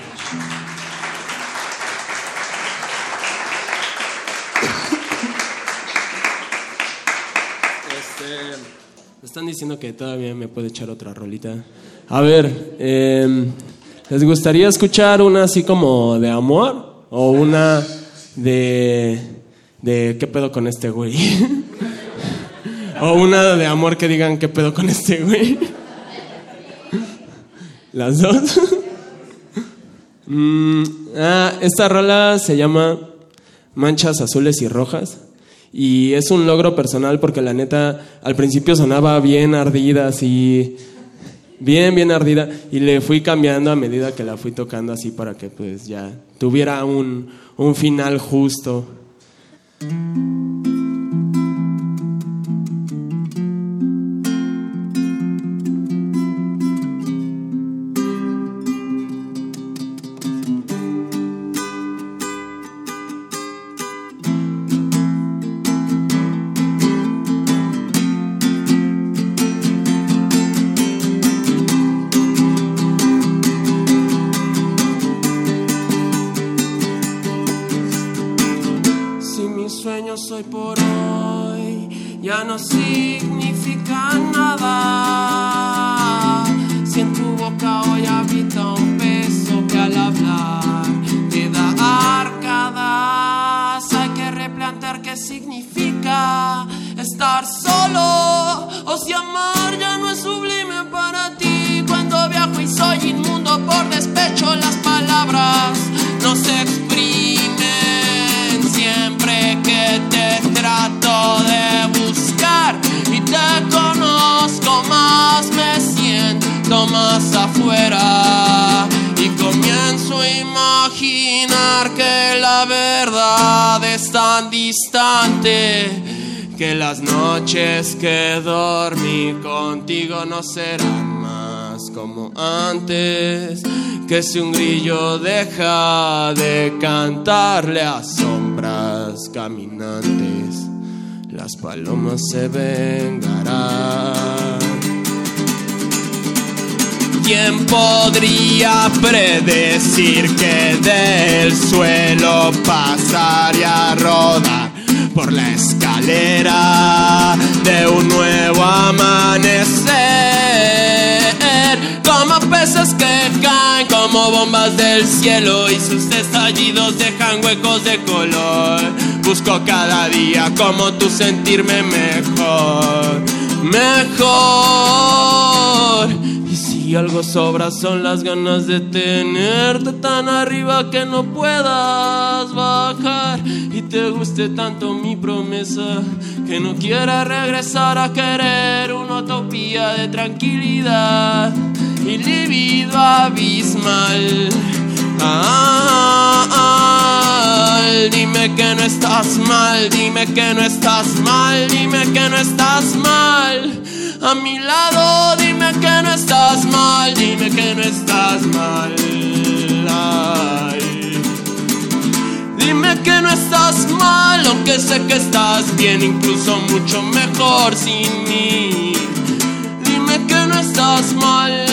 Diciendo que todavía me puede echar otra rolita. A ver, eh, ¿les gustaría escuchar una así como de amor? ¿O una de, de qué pedo con este güey? (laughs) ¿O una de amor que digan qué pedo con este güey? (laughs) ¿Las dos? (laughs) Mm, ah, esta rola se llama Manchas Azules y Rojas. Y es un logro personal porque la neta al principio sonaba bien ardida, así, bien, bien ardida. Y le fui cambiando a medida que la fui tocando así para que pues ya tuviera un, un final justo. Noches que dormí contigo no serán más como antes que si un grillo deja de cantarle a sombras caminantes, las palomas se vengarán. ¿Quién podría predecir que del suelo pasaría a rodar por la de un nuevo amanecer? Como peces que caen como bombas del cielo y sus estallidos dejan huecos de color. Busco cada día como tú sentirme mejor, mejor. Y si algo sobra son las ganas de tenerte tan arriba que no puedas bajar y te guste tanto mi promesa que no quieras regresar a querer una utopía de tranquilidad. mi libido abismal. Ah, dime que no estás mal, dime que no estás mal, dime que no estás mal. A mi lado, dime que no estás mal, dime que no estás mal. Dime que no estás mal, aunque sé que estás bien, incluso mucho mejor sin mí. Dime que no estás mal.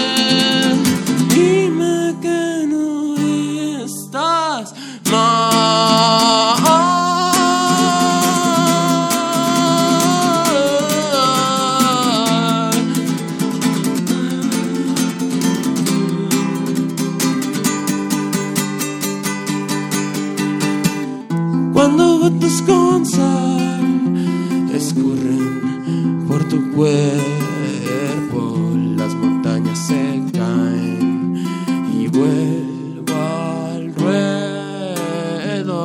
Dime que no estás mal. Gotas con escurren por tu cuerpo, las montañas se caen y vuelvo al ruedo.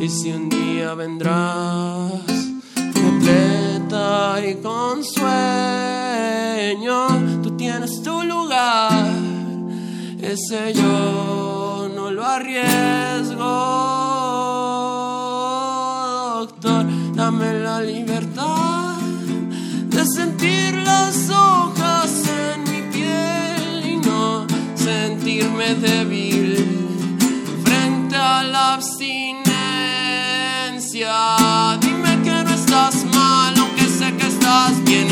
Y si un día vendrás repleta y con sueño, tú tienes tu lugar. Ese yo no lo arriesgo, débil frente a la abstinencia. Dime que no estás mal, aunque sé que estás bien,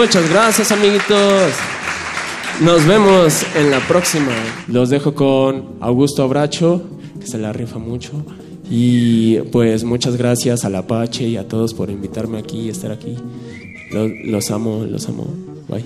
Muchas gracias, amiguitos. Nos vemos en la próxima. Los dejo con Augusto Abracho, que se la rifa mucho. Y pues muchas gracias al Apache y a todos por invitarme aquí y estar aquí. Los, los amo, los amo. Bye.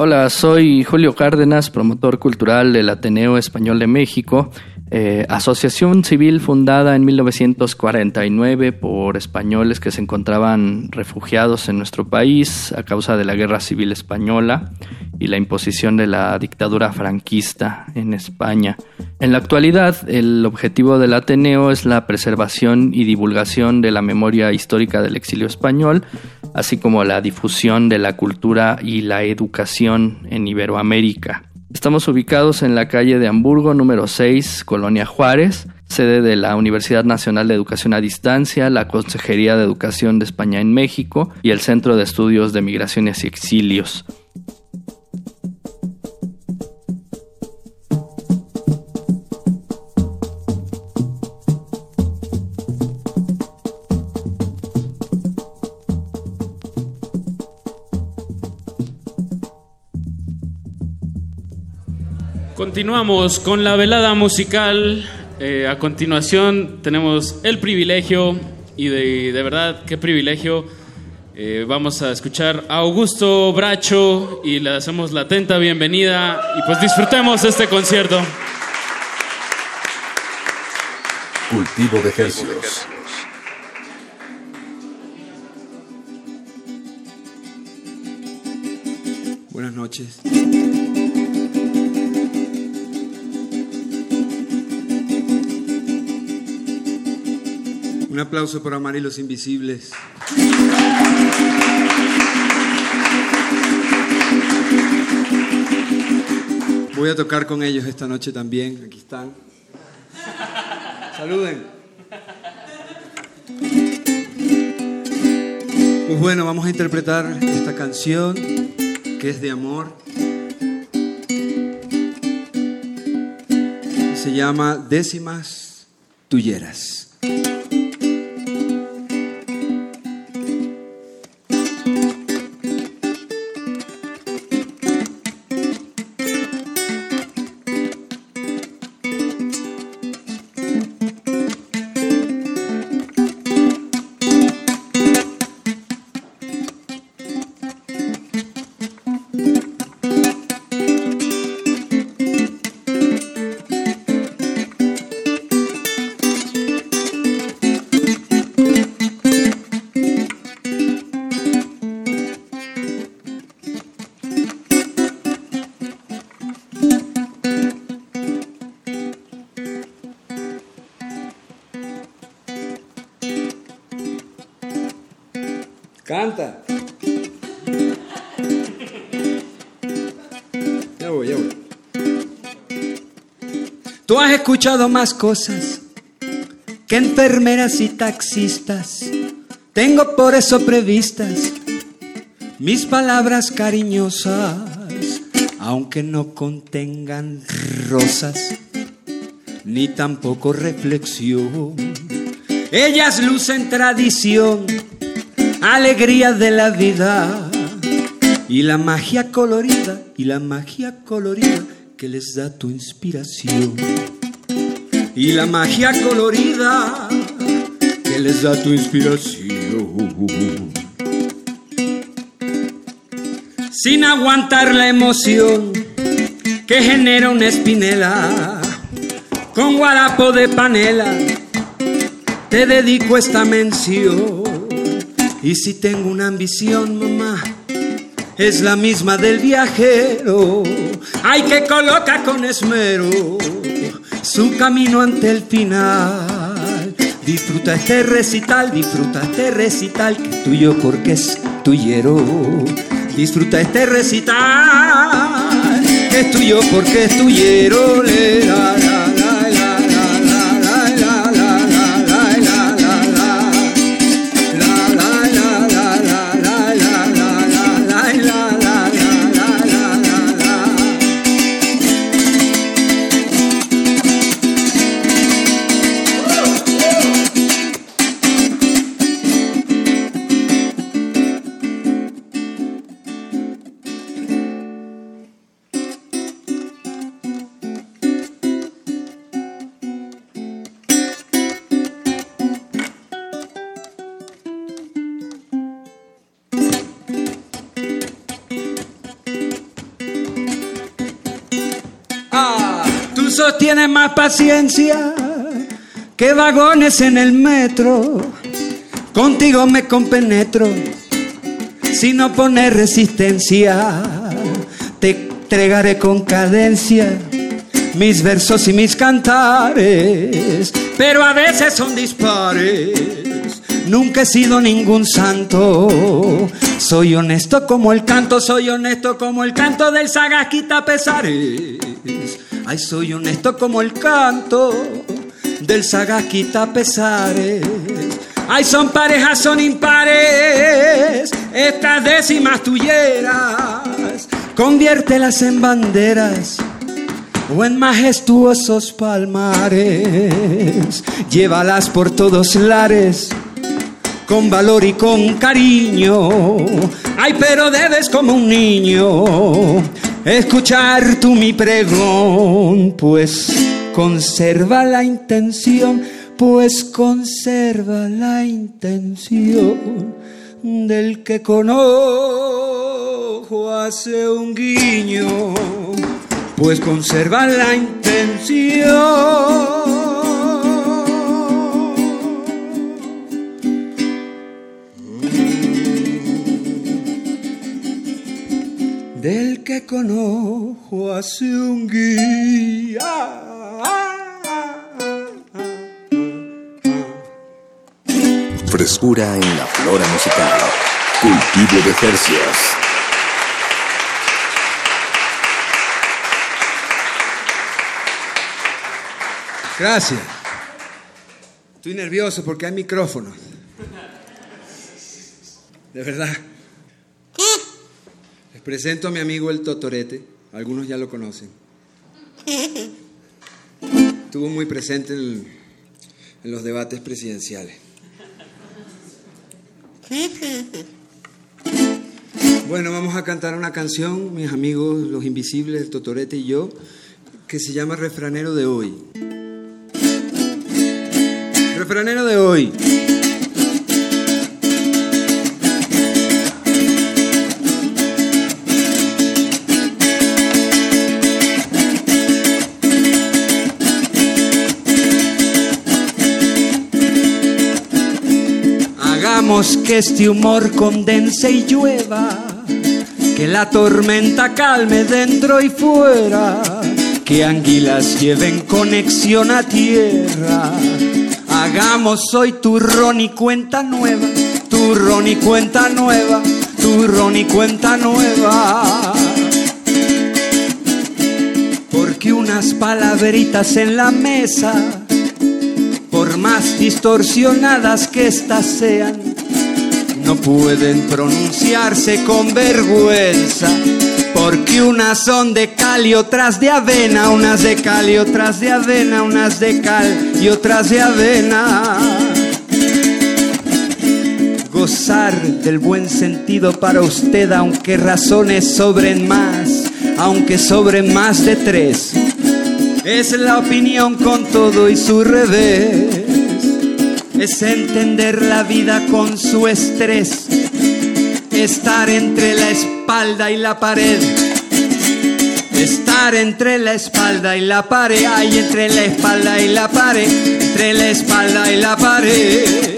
Hola, soy Julio Cárdenas, promotor cultural del Ateneo Español de México, eh, asociación civil fundada en 1949 por españoles que se encontraban refugiados en nuestro país a causa de la Guerra Civil Española y la imposición de la dictadura franquista en España. En la actualidad, el objetivo del Ateneo es la preservación y divulgación de la memoria histórica del exilio español, así como la difusión de la cultura y la educación en Iberoamérica. Estamos ubicados en la calle de Hamburgo número 6, Colonia Juárez, sede de la Universidad Nacional de Educación a Distancia, la Consejería de Educación de España en México y el Centro de Estudios de Migraciones y Exilios.
Continuamos con la velada musical. Eh, a continuación tenemos el privilegio, y de, de verdad, qué privilegio. Eh, vamos a escuchar a Augusto Bracho y le hacemos la atenta bienvenida y pues disfrutemos este concierto.
Cultivo de ejercicios.
Buenas noches. Un aplauso para Amar y los Invisibles. Voy a tocar con ellos esta noche también. Aquí están. Saluden. Pues bueno, vamos a interpretar esta canción que es de amor. Se llama Décimas Tulleras. Más cosas que enfermeras y taxistas. Tengo por eso previstas mis palabras cariñosas, aunque no contengan rosas ni tampoco reflexión. Ellas lucen tradición alegría de la vida y la magia colorida y la magia colorida que les da tu inspiración y la magia colorida que les da tu inspiración. Sin aguantar la emoción que genera una espinela con guarapo de panela te dedico esta mención. Y si tengo una ambición, mamá, es la misma del viajero. Hay que colocar con esmero su camino ante el final. Disfruta este recital, disfruta este recital que es tuyo porque es tuyero. Disfruta este recital que es tuyo porque es tuyero. Más paciencia que vagones en el metro. Contigo me compenetro. Si no pones resistencia, te entregaré con cadencia mis versos y mis cantares. Pero a veces son dispares. Nunca he sido ningún santo. Soy honesto como el canto, soy honesto como el canto del Sagasquita Pesares. Ay, soy honesto como el canto del Sagasquita Pesares. Ay, son parejas, son impares. Estas décimas tulleras, conviértelas en banderas o en majestuosos palmares. Llévalas por todos lares con valor y con cariño. Ay, pero debes como un niño escuchar tú mi pregón, pues conserva la intención, pues conserva la intención del que con ojo hace un guiño, pues conserva la intención. Del que con ojo hace un guía.
Frescura en la flora musical. Cultivo de tercios.
Gracias. Estoy nervioso porque hay micrófono. de verdad. Presento a mi amigo el Totorete, algunos ya lo conocen. Estuvo muy presente en, en los debates presidenciales. Bueno, vamos a cantar una canción, mis amigos los invisibles, el Totorete y yo, que se llama Refranero de hoy. Refranero de hoy. Hagamos que este humor condense y llueva, que la tormenta calme dentro y fuera, que anguilas lleven conexión a tierra. Hagamos hoy turrón y cuenta nueva, turrón y cuenta nueva, turrón y cuenta nueva. Porque unas palabritas en la mesa por más distorsionadas que éstas sean, no pueden pronunciarse con vergüenza, porque unas son de cal y otras de avena, unas de cal y otras de avena, unas de cal y otras de avena. Gozar del buen sentido para usted, aunque razones sobren más, aunque sobren más de tres es la opinión con todo y su revés. Es entender la vida con su estrés. Estar entre la espalda y la pared. Estar entre la espalda y la pared. Hay entre la espalda y la pared. Entre la espalda y la pared.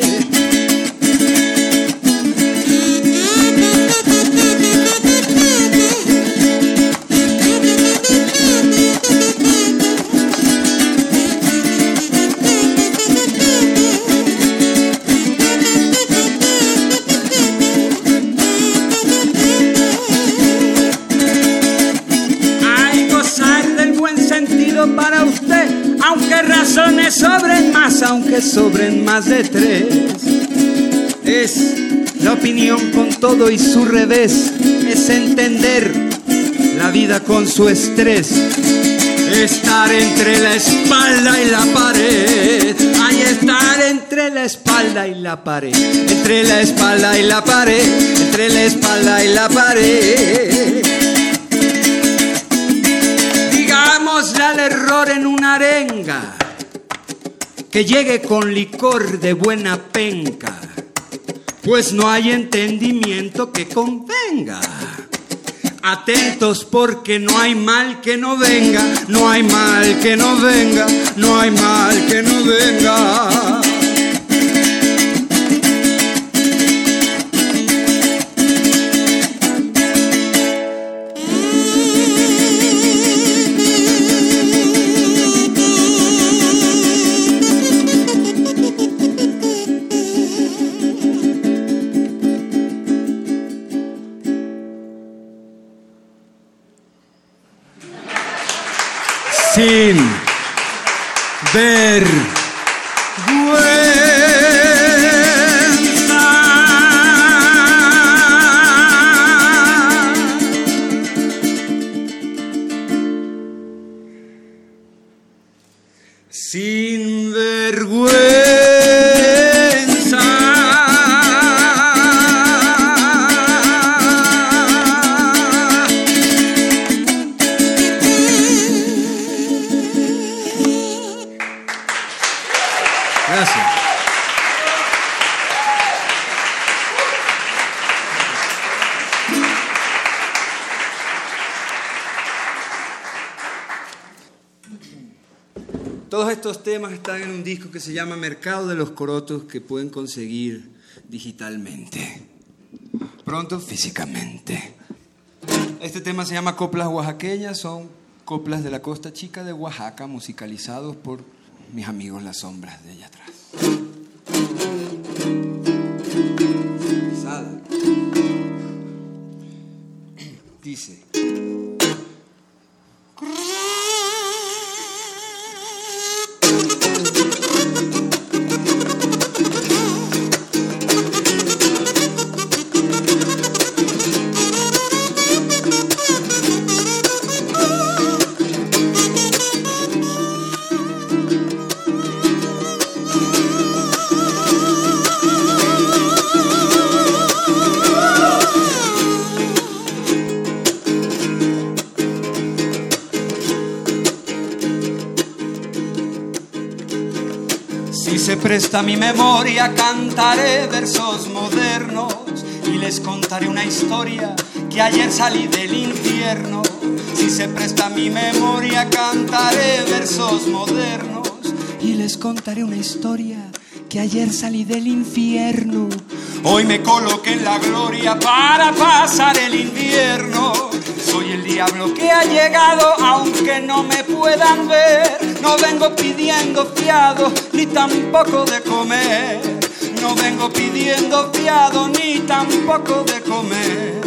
Aunque sobren más de tres. Es la opinión con todo y su revés, es entender la vida con su estrés. Estar entre la espalda y la pared. Hay estar entre la espalda y la pared. Entre la espalda y la pared. Entre la espalda y la pared. Digámosle al error en una arenga. Que llegue con licor de buena penca. Pues no hay entendimiento que convenga. Atentos porque no hay mal que no venga, no hay mal que no venga, no hay mal que no venga. Se llama Mercado de los Corotos que pueden conseguir digitalmente. Pronto físicamente. Este tema se llama Coplas Oaxaqueñas, son coplas de la costa chica de Oaxaca musicalizados por mis amigos Las Sombras de allá atrás. Dice. Presta mi memoria, cantaré versos modernos y les contaré una historia que ayer salí del infierno. Si se presta mi memoria, cantaré versos modernos y les contaré una historia que ayer salí del infierno. Hoy me coloqué en la gloria para pasar el invierno. Soy el diablo que ha llegado aunque no me puedan ver. No vengo pidiendo fiado ni tampoco de comer. No vengo pidiendo fiado ni tampoco de comer.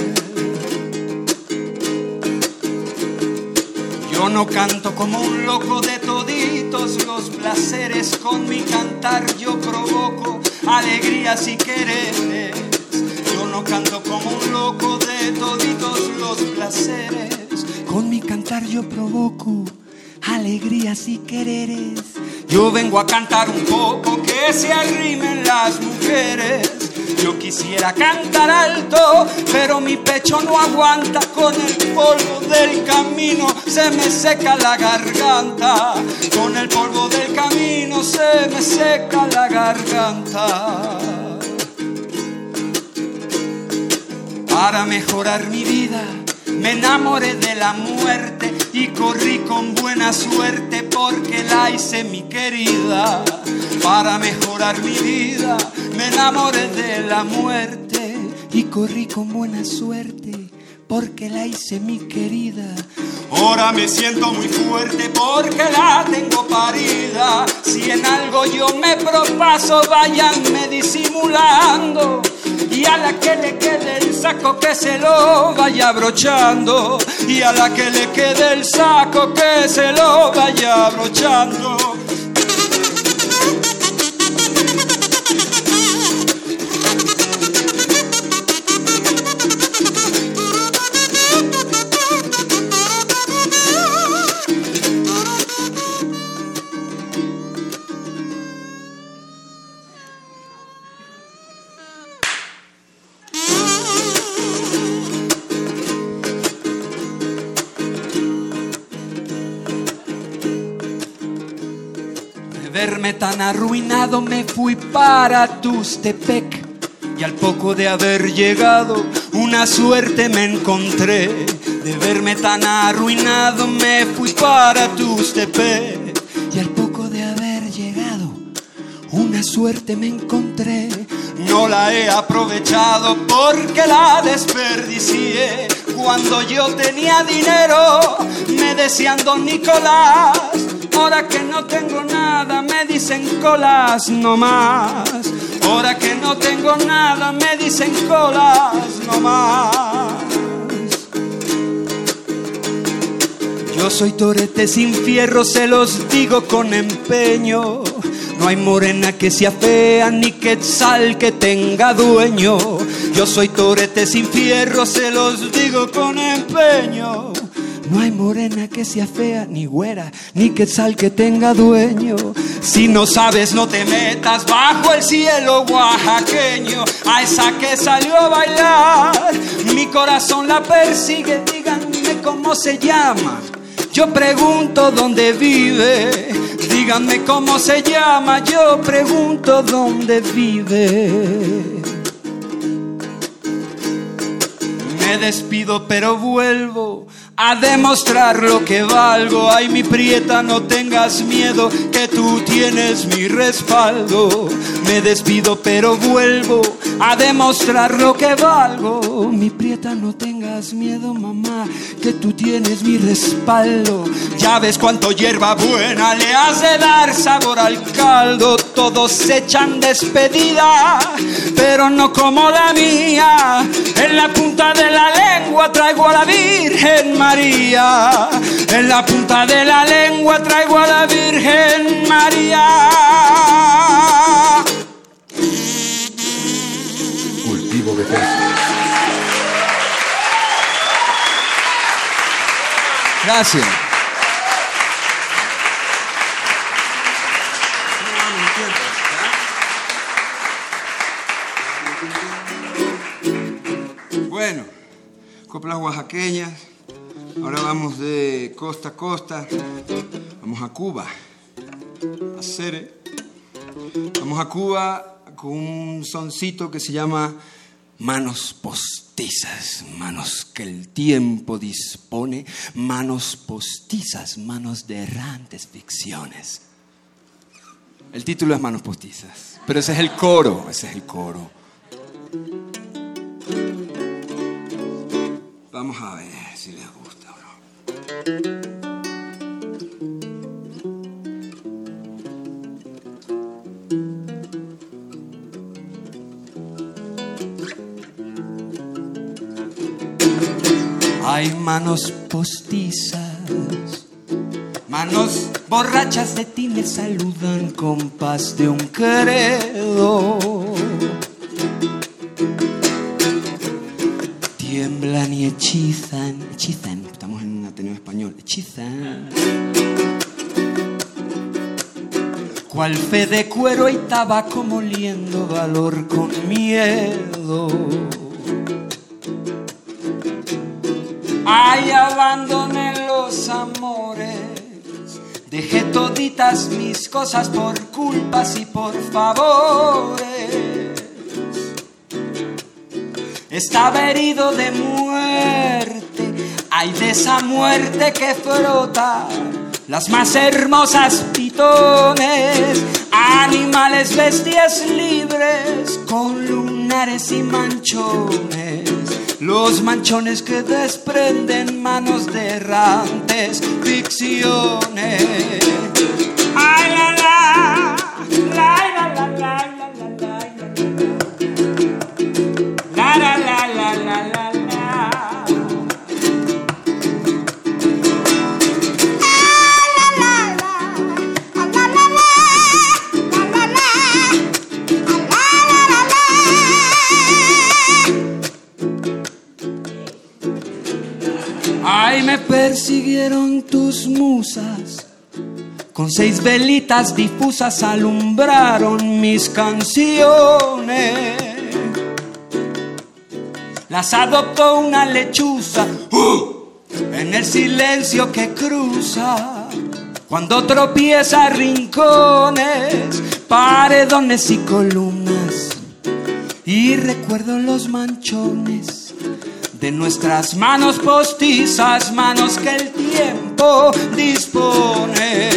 Yo no canto como un loco de toditos los placeres, con mi cantar yo provoco alegrías y quereres. Yo no canto como un loco de toditos los placeres, con mi cantar yo provoco alegrías y quereres. Yo vengo a cantar un poco que se arrimen las mujeres. Yo quisiera cantar alto, pero mi pecho no aguanta con el polvo del camino. Se me seca la garganta, con el polvo del camino se me seca la garganta. Para mejorar mi vida, me enamoré de la muerte y corrí con buena suerte porque la hice mi querida. Para mejorar mi vida, me enamoré de la muerte y corrí con buena suerte porque la hice mi querida. Ahora me siento muy fuerte porque la tengo parida. Si en algo yo me propaso, váyanme disimulando. Y a la que le quede el saco que se lo vaya abrochando. Y a la que le quede el saco que se lo vaya abrochando. Tan arruinado me fui para Tustepec y al poco de haber llegado una suerte me encontré. De verme tan arruinado me fui para Tustepec y al poco de haber llegado una suerte me encontré. No la he aprovechado porque la desperdicié. Cuando yo tenía dinero me decían don Nicolás. Ahora que no tengo nada me dicen colas no más. Ahora que no tengo nada me dicen colas no más. Yo soy torete sin fierro, se los digo con empeño. No hay morena que sea fea ni quetzal que tenga dueño. Yo soy torete sin fierro, se los digo con empeño. No hay morena que sea fea, ni güera, ni quetzal que tenga dueño. Si no sabes, no te metas bajo el cielo oaxaqueño. A esa que salió a bailar, mi corazón la persigue. Díganme cómo se llama. Yo pregunto dónde vive. Díganme cómo se llama. Yo pregunto dónde vive. Me despido pero vuelvo a demostrar lo que valgo. Ay, mi prieta, no tengas miedo, que tú tienes mi respaldo. Me despido pero vuelvo a demostrar lo que valgo. Mi prieta, no tengas miedo, mamá, que tú tienes mi respaldo. Ya ves cuánto hierba buena le hace dar sabor al caldo. Todos se echan despedida, pero no como la mía. En la punta de la lengua traigo a la Virgen María. En la punta de la lengua traigo a la Virgen María.
Cultivo de.
Gracias. Bueno, coplas oaxaqueñas. Ahora vamos de costa a costa. Vamos a Cuba. A Cere. Vamos a Cuba con un soncito que se llama Manos postizas, manos que el tiempo dispone, manos postizas, manos de errantes ficciones. El título es Manos postizas, pero ese es el coro, ese es el coro. Vamos a ver si. Hay manos postizas, manos borrachas de ti me saludan con paz de un credo. Tiemblan y hechizan, hechizan, Ateneo español, hechizan. Cual fe de cuero y tabaco moliendo valor con miedo. Ay, abandoné los amores. Dejé toditas mis cosas por culpas y por favores. Estaba herido de muerte. Ay, de esa muerte que frota las más hermosas pitones. Animales, bestias libres con lunares y manchones. Los manchones que desprenden manos de errantes ficciones. Ay, la, la, la, la, la, la, Ay, me persiguieron tus musas. Con seis velitas difusas alumbraron mis canciones. Las adoptó una lechuza ¡uh! en el silencio que cruza. Cuando tropieza rincones, paredones y columnas. Y recuerdo los manchones de nuestras manos postizas, manos que el tiempo dispone.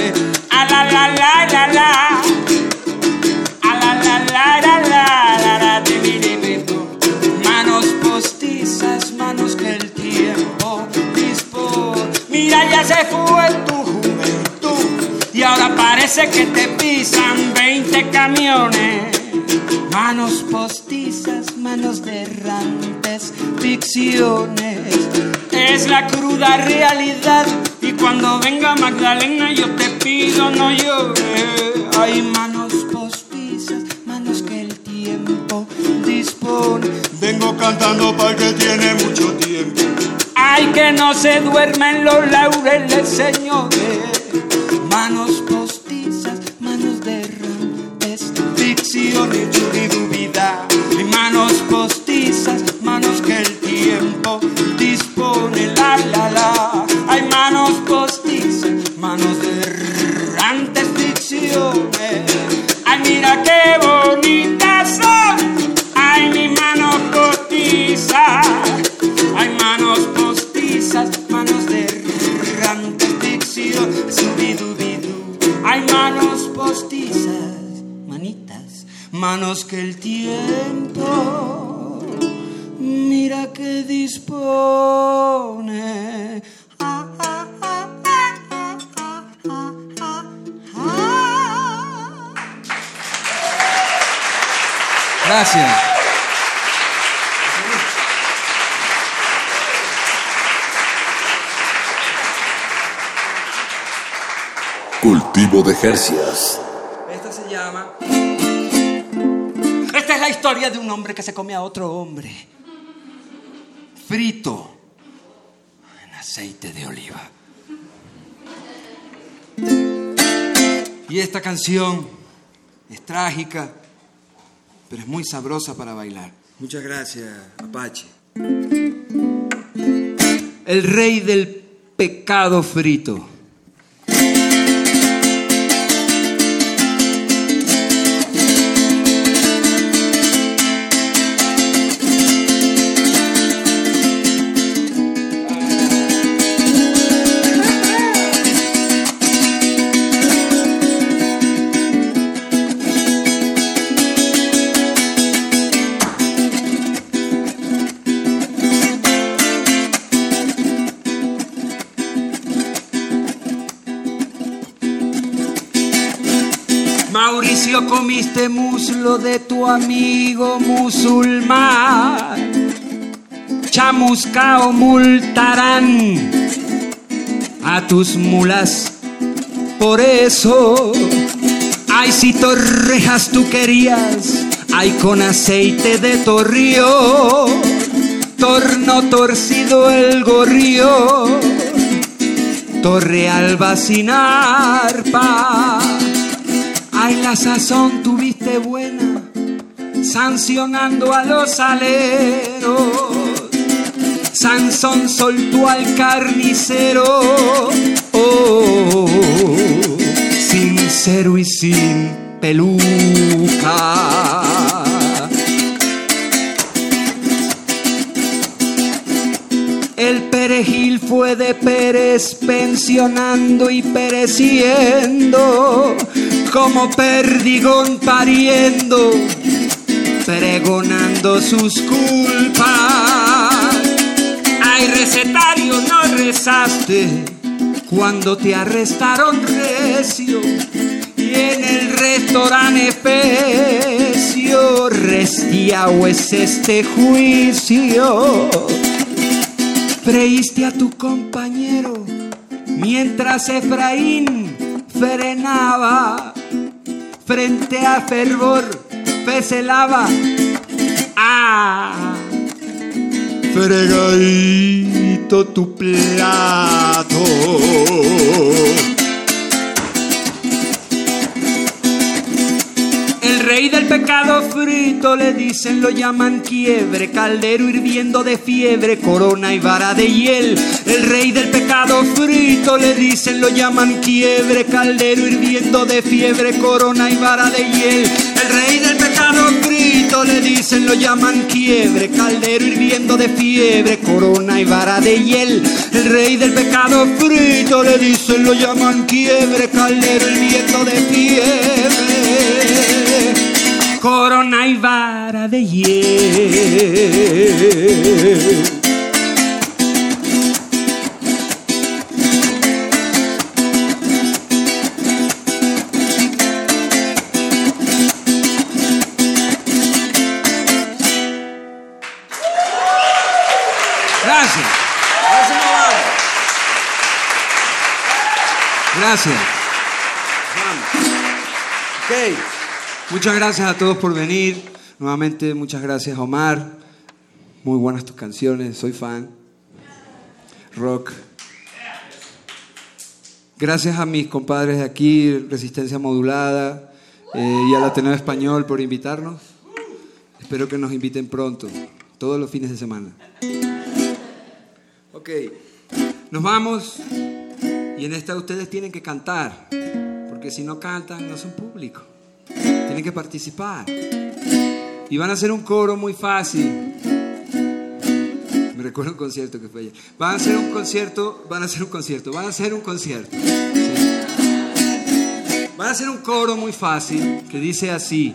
A la la la la la. A la la la la la la. Manos postizas, manos que el tiempo dispone. Mira, ya se fue tu juventud y ahora parece que te pisan 20 camiones. Manos postizas, manos de ficciones. Es la cruda realidad. Y cuando venga Magdalena, yo te pido no llores. Hay manos postizas, manos que el tiempo dispone. Vengo cantando para que tiene mucho tiempo. Ay, que no se duermen los laureles, señores. Manos postizas, manos de errantes, ficciones, Esta se llama. Esta es la historia de un hombre que se come a otro hombre. Frito en aceite de oliva. Y esta canción es trágica, pero es muy sabrosa para bailar. Muchas gracias, Apache. El rey del pecado frito. Comiste muslo de tu amigo musulmán. Chamuscao multarán a tus mulas. Por eso, ay, si torrejas tú querías, ay, con aceite de torrio, torno torcido el gorrio, torre alba sin arpa. Ay, la sazón tuviste buena, sancionando a los aleros. Sansón soltó al carnicero, oh, sincero y sin peluca. El perejil fue de Pérez pensionando y pereciendo, como perdigón pariendo, pregonando sus culpas. Ay, recetario, no rezaste cuando te arrestaron recio y en el restaurante pecio restiao es este juicio. Freíste a tu compañero mientras Efraín frenaba frente a fervor, pecelaba. Ah, fregadito tu plato. Rey del pecado frito le dicen, lo llaman quiebre, caldero hirviendo de fiebre, corona y vara de hiel. El rey del pecado frito le dicen, lo llaman quiebre, caldero hirviendo de fiebre, corona y vara de hiel. El rey del pecado frito le dicen, lo llaman quiebre, caldero hirviendo de fiebre, corona y vara de hiel. El rey del pecado frito le dicen, lo llaman quiebre, caldero hirviendo de fiebre corona y vara de hiel. Gracias. Gracias. Gracias. Muchas gracias a todos por venir. Nuevamente, muchas gracias, Omar. Muy buenas tus canciones, soy fan. Rock. Gracias a mis compadres de aquí, Resistencia Modulada, eh, y al Ateneo Español por invitarnos. Espero que nos inviten pronto, todos los fines de semana. Ok, nos vamos. Y en esta ustedes tienen que cantar, porque si no cantan no son público. Tienen que participar. Y van a hacer un coro muy fácil. Me recuerdo un concierto que fue ayer. Van a hacer un concierto, van a hacer un concierto, van a hacer un concierto. Van a hacer un coro muy fácil que dice así.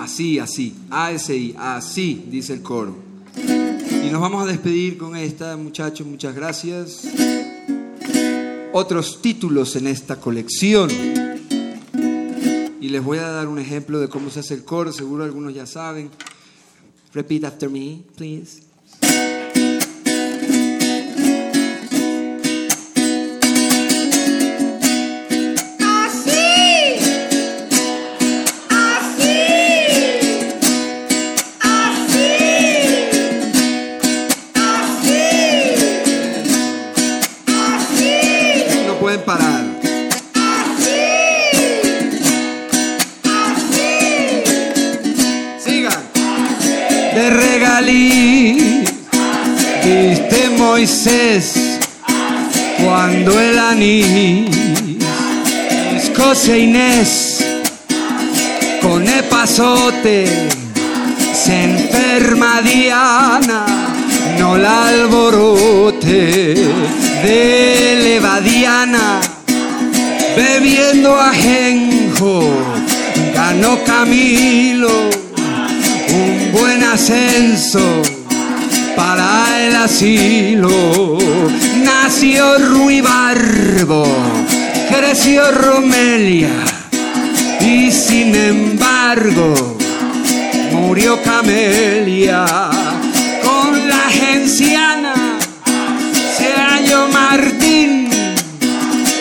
Así, así. A-S-I, así dice el coro. Y nos vamos a despedir con esta, muchachos, muchas gracias. Otros títulos en esta colección. Les voy a dar un ejemplo de cómo se hace el coro, seguro algunos ya saben. Repeat after me, please. Moisés cuando el anís Escocia Inés con epazote se enferma Diana no la alborote de levadiana bebiendo ajenjo ganó Camilo un buen ascenso para el asilo. Nació Ruibarbo, creció Romelia Y sin embargo, murió Camelia con la genciana. Se halló Martín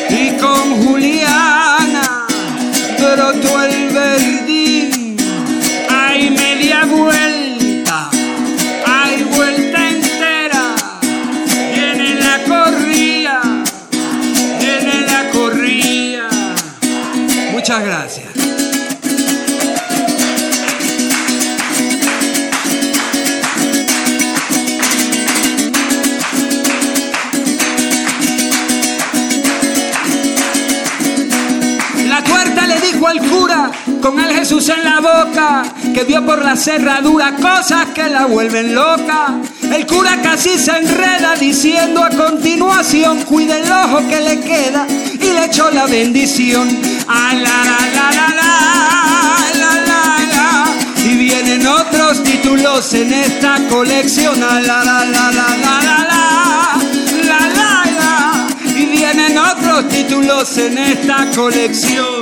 y con Juliana brotó el boca que vio por la cerradura cosas que la vuelven loca. El cura casi se enreda diciendo a continuación, cuide el ojo que le queda y le echó la bendición. Ah, la, la, la, y vienen otros títulos en esta colección. La la la la la la la la. Y vienen otros títulos en esta colección.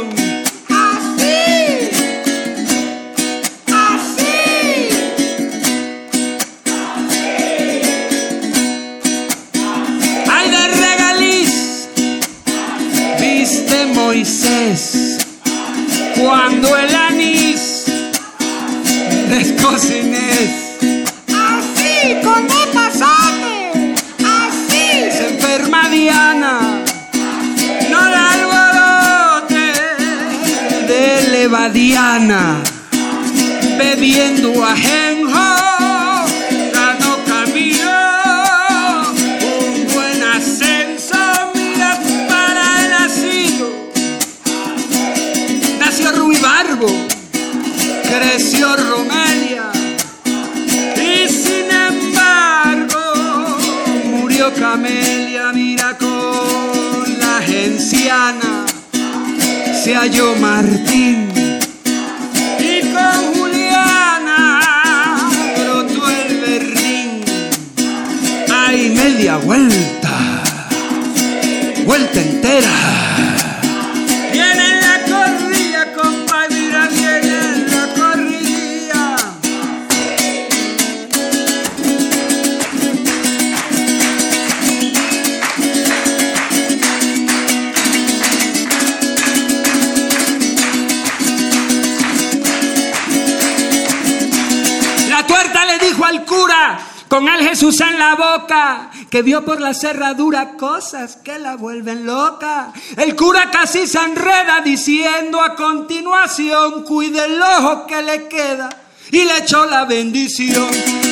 Vio por la cerradura cosas que la vuelven loca. El cura casi se enreda diciendo a continuación, cuide el ojo que le queda, y le echó la bendición.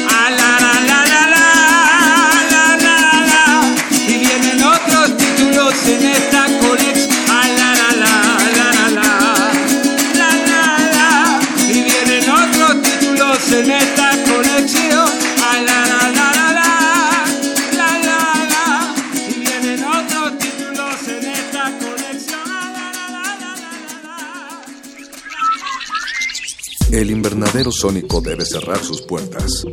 A la
sónico debe cerrar sus puertas.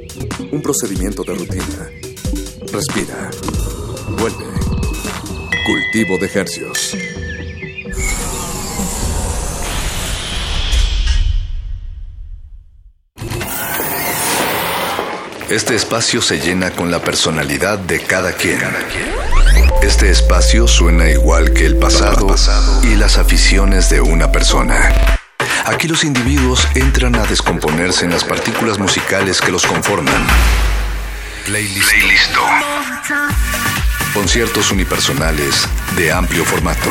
Un procedimiento de rutina. Respira. Vuelve. Cultivo de ejercios. Este espacio se llena con la personalidad de cada quien. Este espacio suena igual que el pasado y las aficiones de una persona. Aquí los individuos entran a descomponerse en las partículas musicales que los conforman. Playlist. Conciertos unipersonales de amplio formato.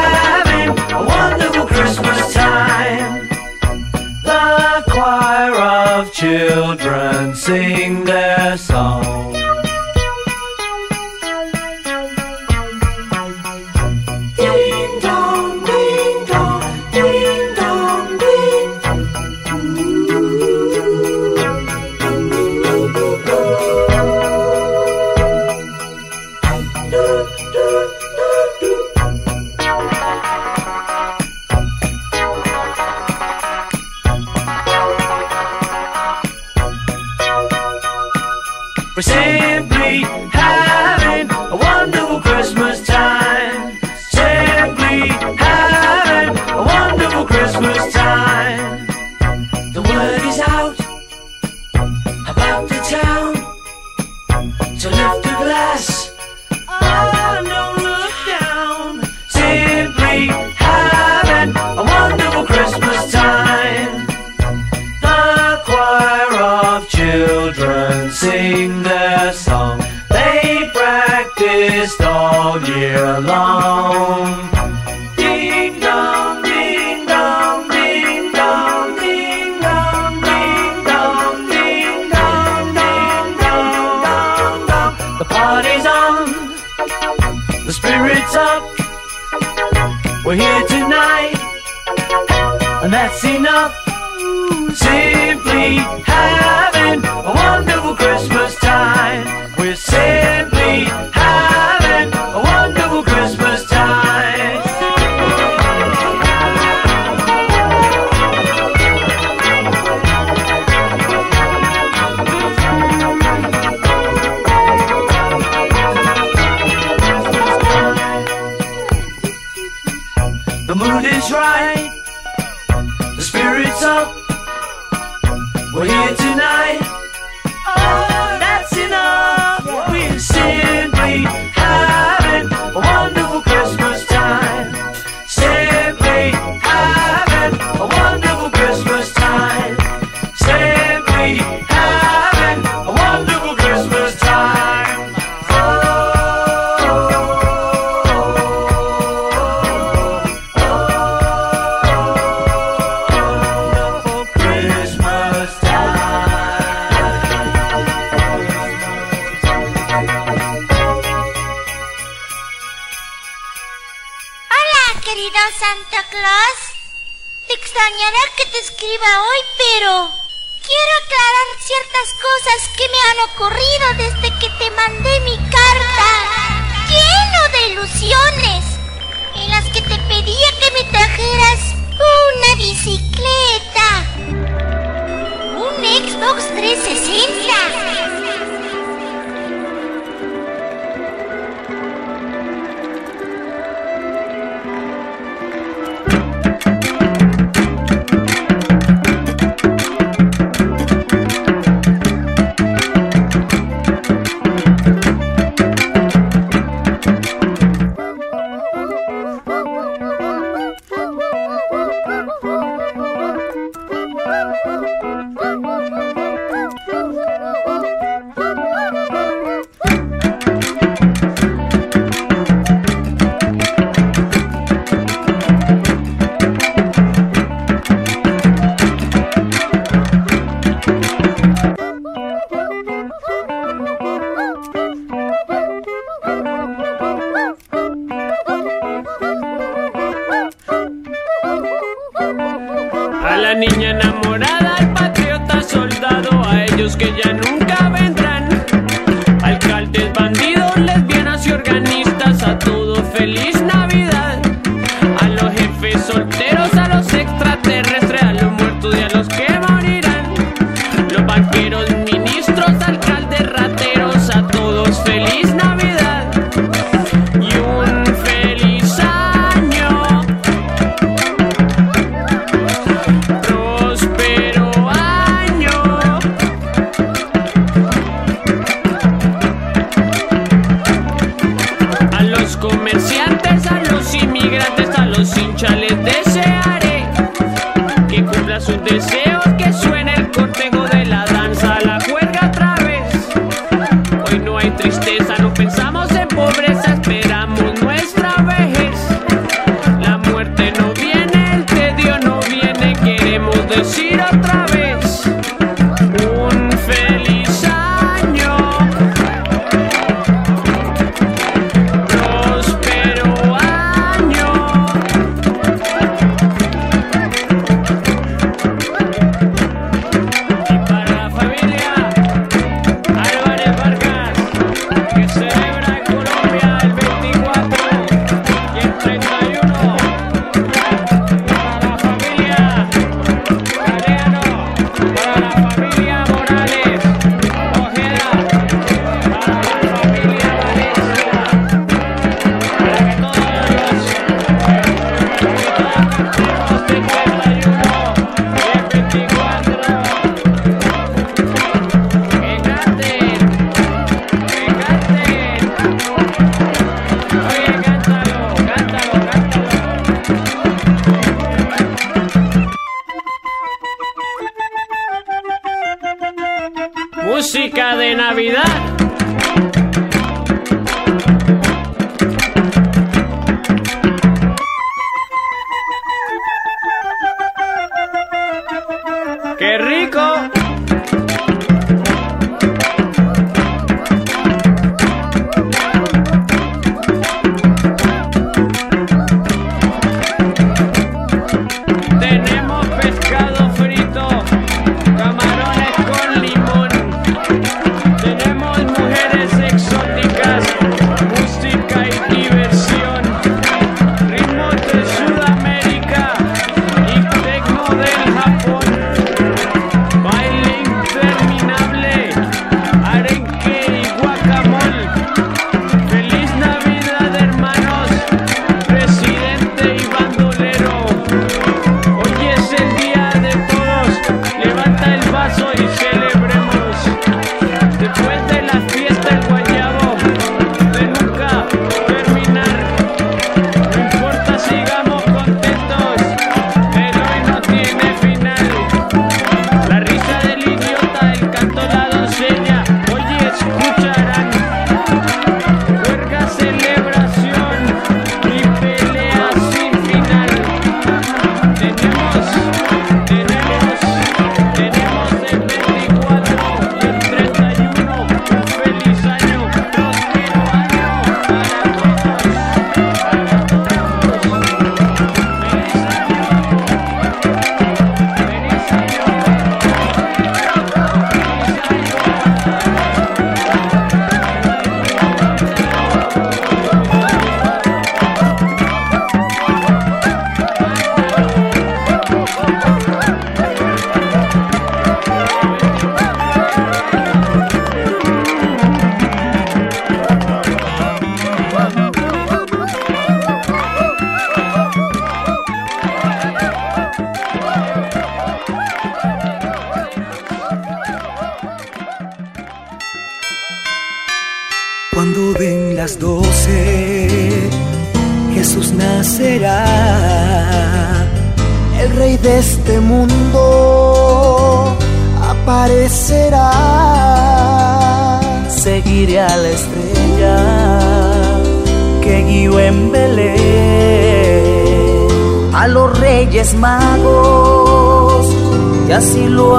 say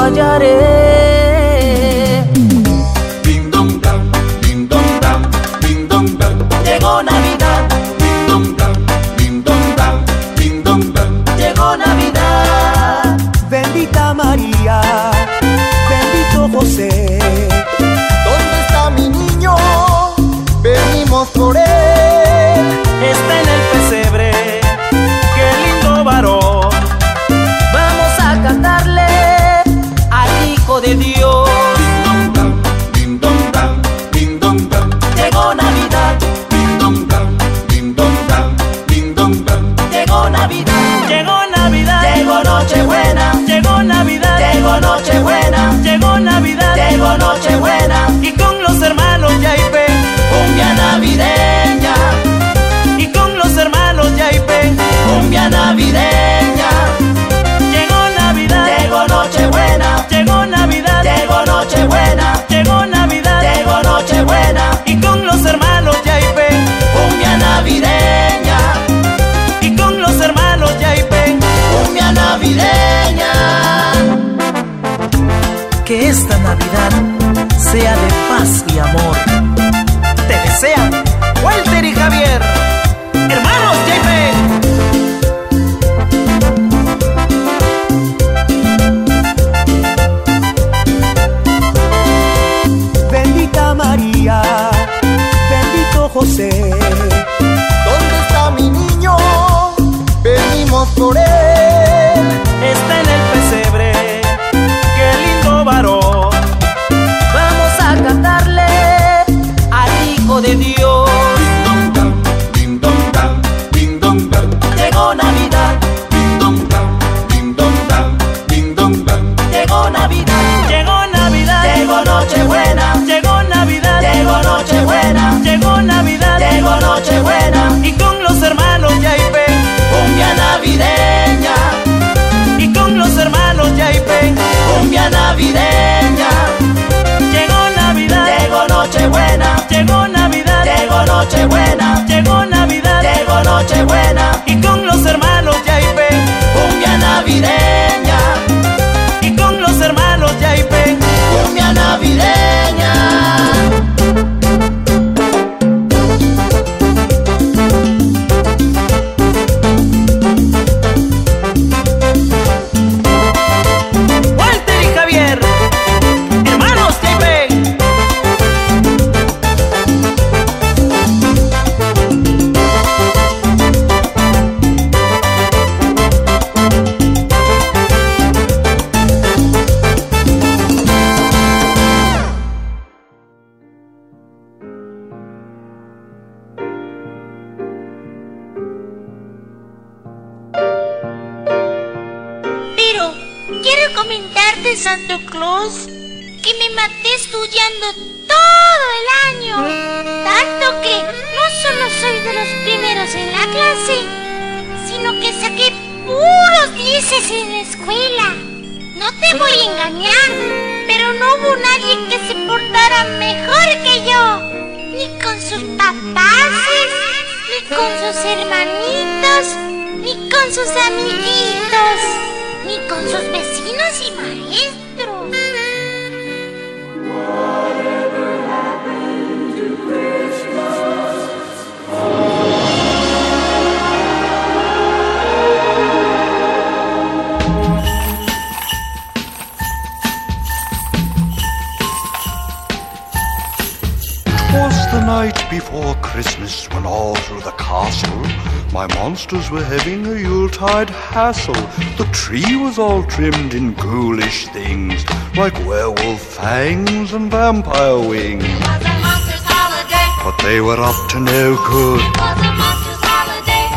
así esta
Mavirenha castle. The tree was all trimmed in ghoulish things, like werewolf fangs and vampire wings. But they were up to no good.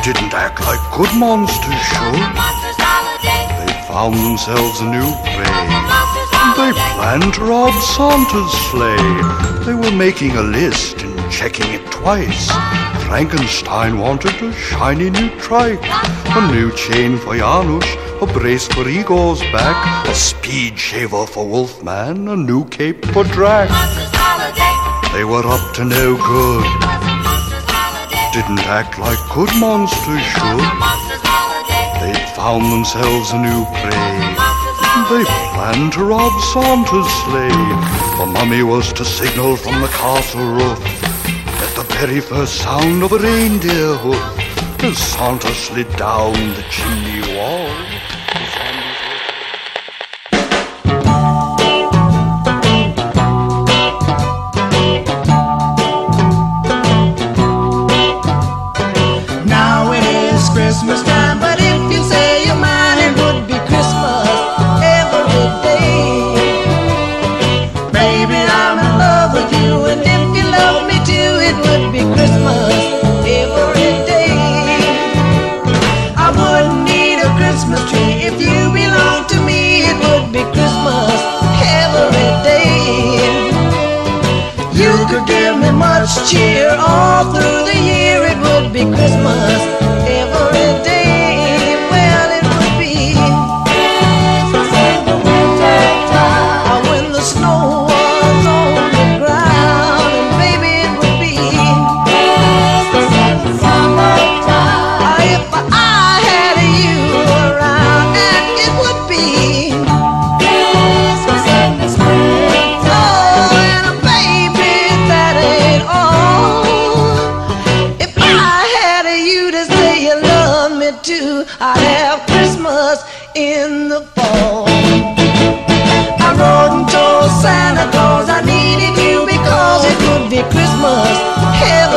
Didn't act like good monsters should. They found themselves a new prey. They planned to rob Santa's sleigh. They were making a list and checking it twice. Frankenstein wanted a shiny new trike a new chain for Janusz, a brace for Igor's back, a speed shaver for Wolfman, a new cape for Drac. They were up to no good. Didn't act like good monsters should. They'd found themselves a new prey. They planned to rob Santa's sleigh. The mummy was to signal from the castle roof at the very first sound of a reindeer hoof. Cassandra slid down the chimney
in the fall. I wrote and told Santa Claus I needed you because it would be Christmas.
Heaven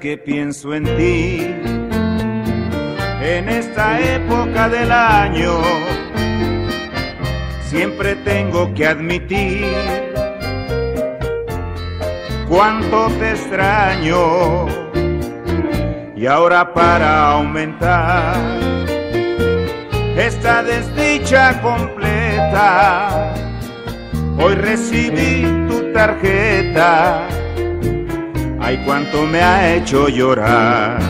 que pienso en ti, en esta época del año, siempre tengo que admitir cuánto te extraño. Y ahora para aumentar esta desdicha completa, hoy recibí tu tarjeta. Ay, cuánto me ha hecho llorar.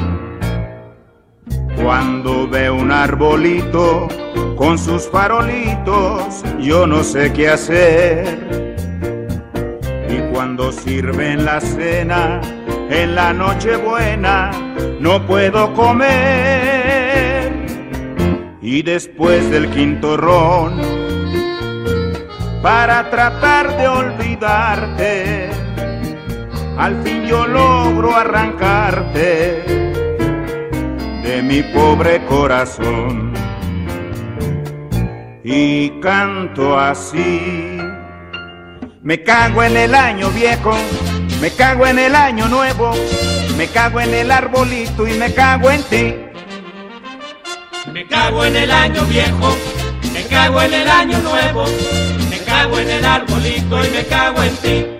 Cuando veo un arbolito con sus farolitos, yo no sé qué hacer. Y cuando sirven la cena en la noche buena, no puedo comer. Y después del quinto ron, para tratar de olvidarte, al fin yo logro arrancarte de mi pobre corazón y canto así. Me cago en el año viejo, me cago en el año nuevo, me cago en el arbolito y me cago en ti.
Me cago en el año viejo, me cago en el año nuevo, me cago en el arbolito y me cago en ti.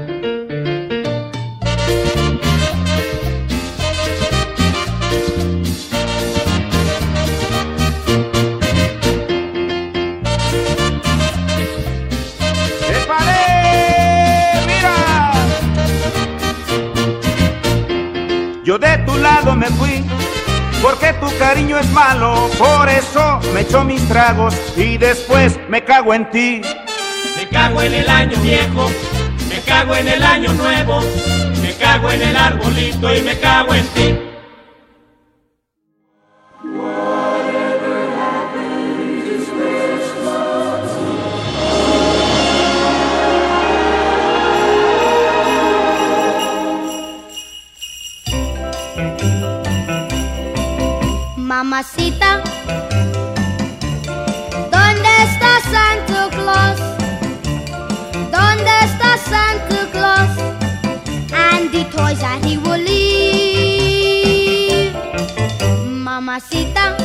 Yo de tu lado me fui, porque tu cariño es malo, por eso me echo mis tragos y después me cago en ti.
Me cago en el año viejo, me cago en el año nuevo, me cago en el arbolito y me cago en ti.
mamacita. ¿Dónde está Santa Claus? ¿Dónde está Santa Claus? And the toys that he will leave.
Mamacita.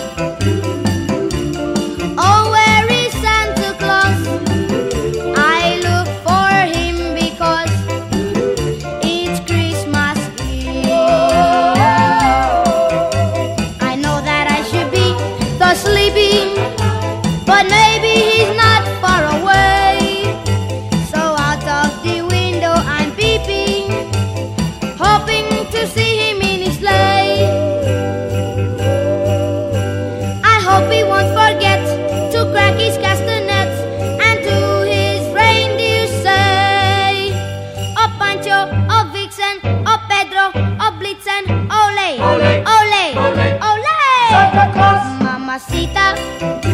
Mamacita.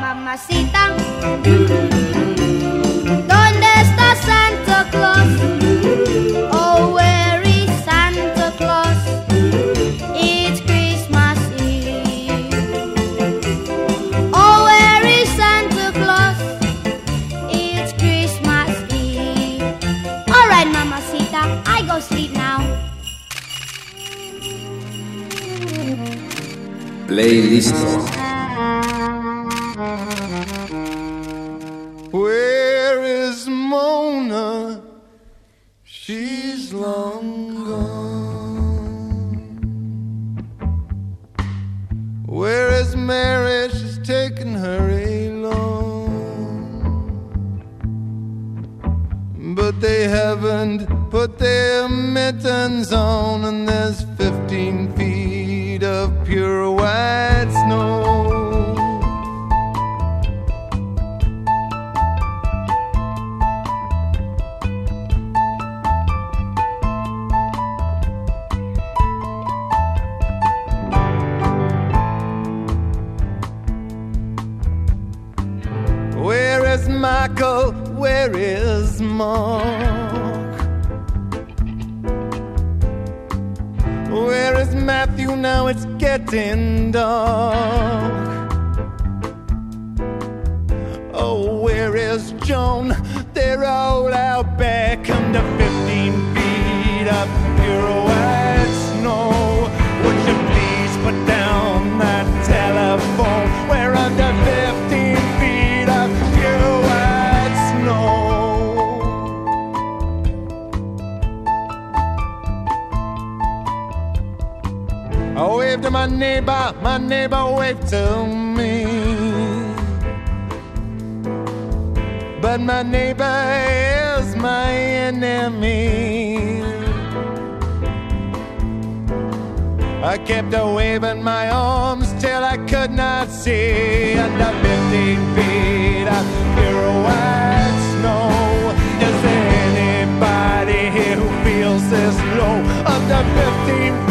Mamacita, ¿dónde Santa Claus? Oh, where is Santa Claus? It's Christmas Eve. Oh, where is Santa Claus? It's Christmas Eve. All right, Mamacita, I go sleep now.
15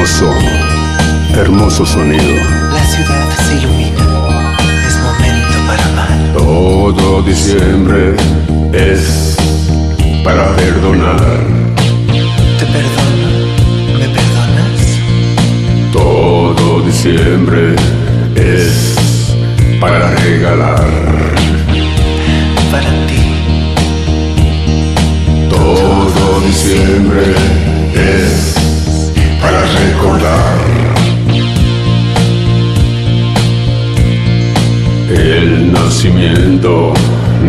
hermoso, hermoso sonido.
La ciudad se ilumina, es momento para amar.
Todo diciembre es para perdonar.
Te perdono, me perdonas.
Todo diciembre es para regalar.
Para ti.
Todo diciembre es para recordar. El nacimiento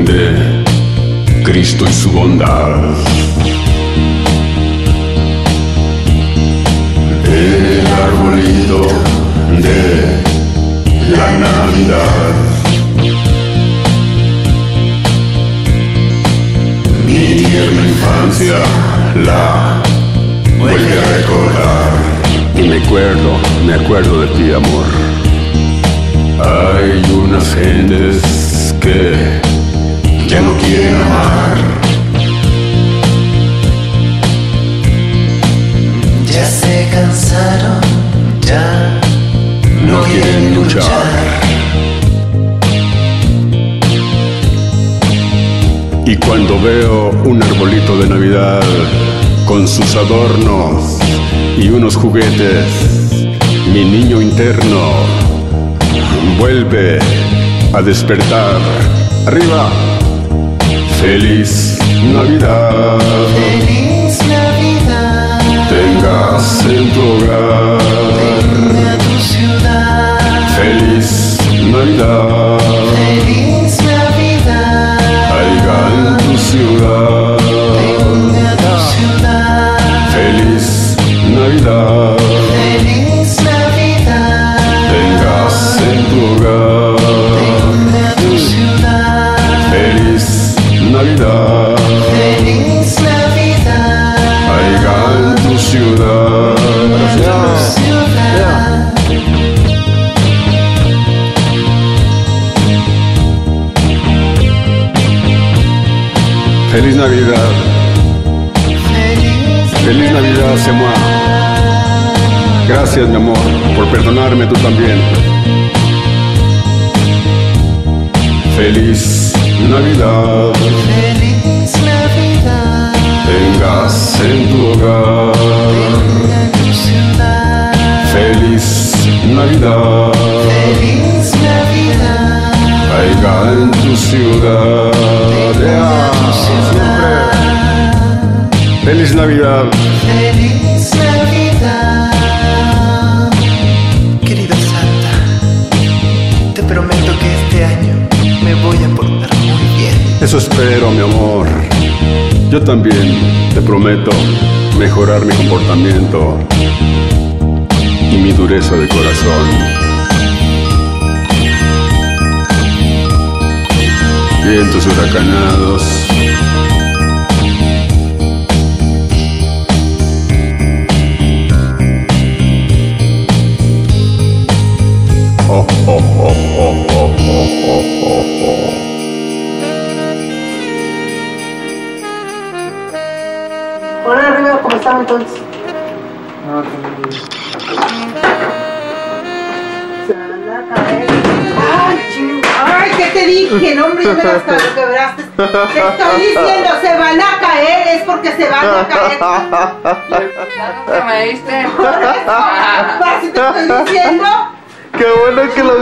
de Cristo y su bondad. El arbolito de la Navidad. Mi tierna infancia, la vuelve a recordar. Y me acuerdo, me acuerdo de ti, amor. Hay unas gentes que ya no quieren amar.
Ya se cansaron, ya
no quieren luchar. Y cuando veo un arbolito de Navidad con sus adornos y unos juguetes, mi niño interno vuelve a despertar. Arriba, feliz Navidad.
Feliz Navidad.
Tengas en tu hogar.
Venga a tu ciudad.
Feliz Navidad.
Feliz Navidad.
Haiga en tu ciudad. Feliz Navidad. Tengas en tu hogar.
Tu ciudad.
Feliz Navidad.
Feliz Navidad.
Haiga en tu ciudad. Feliz Navidad. Feliz Navidad, Semua. Gracias, mi amor, por perdonarme tú también. Feliz Navidad.
Feliz Navidad.
Tengas en tu hogar.
Tu ciudad.
Feliz Navidad.
Feliz Navidad.
Haiga en tu ciudad. Feliz Navidad.
Feliz
Eso espero, mi amor. Yo también te prometo mejorar mi comportamiento y mi dureza de corazón. Vientos huracanados. Oh, oh, oh,
entonces? Se van a caer. Ay, ching- Ay, ¿qué te dije? No, hombre, ya me hasta lo quebraste. Te estoy diciendo, se van a caer, es porque se van a caer.
¿Qué me diste?
Así te estoy diciendo.
Qué bueno que lo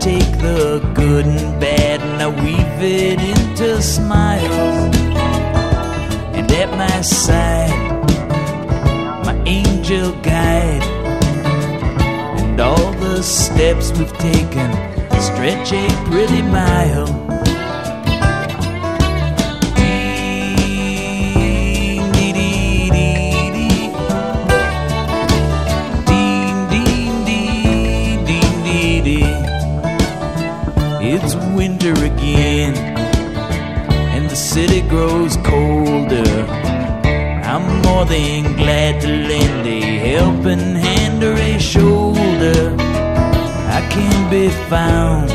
take the good and bad and I weave it into smiles. And at my side, my angel guide, and all the steps we've taken stretch a pretty mile. More than glad to lend a helping hand or a shoulder. I can be found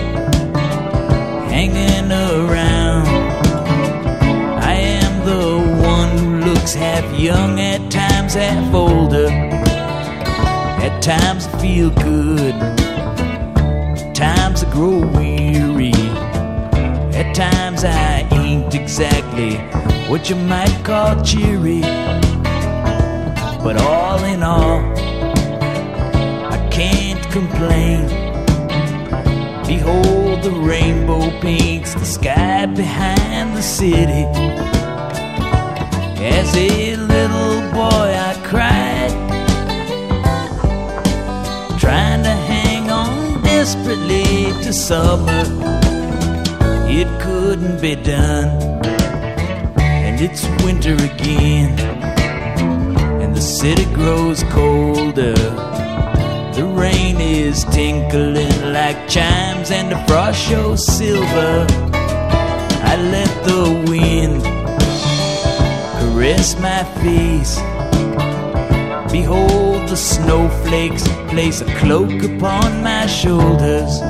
hanging around. I am the one who looks half young, at times half older. At times I feel good, times I grow weary. At times I ain't exactly what you might call cheery. But all in all, I can't complain. Behold, the rainbow paints the sky behind the city. As a little boy, I cried, trying to hang on desperately to summer. It couldn't be done, and it's winter again, city grows colder. The rain is tinkling like chimes, and the frost shows silver. I let the wind caress my face. Behold, the snowflakes place a cloak upon my shoulders.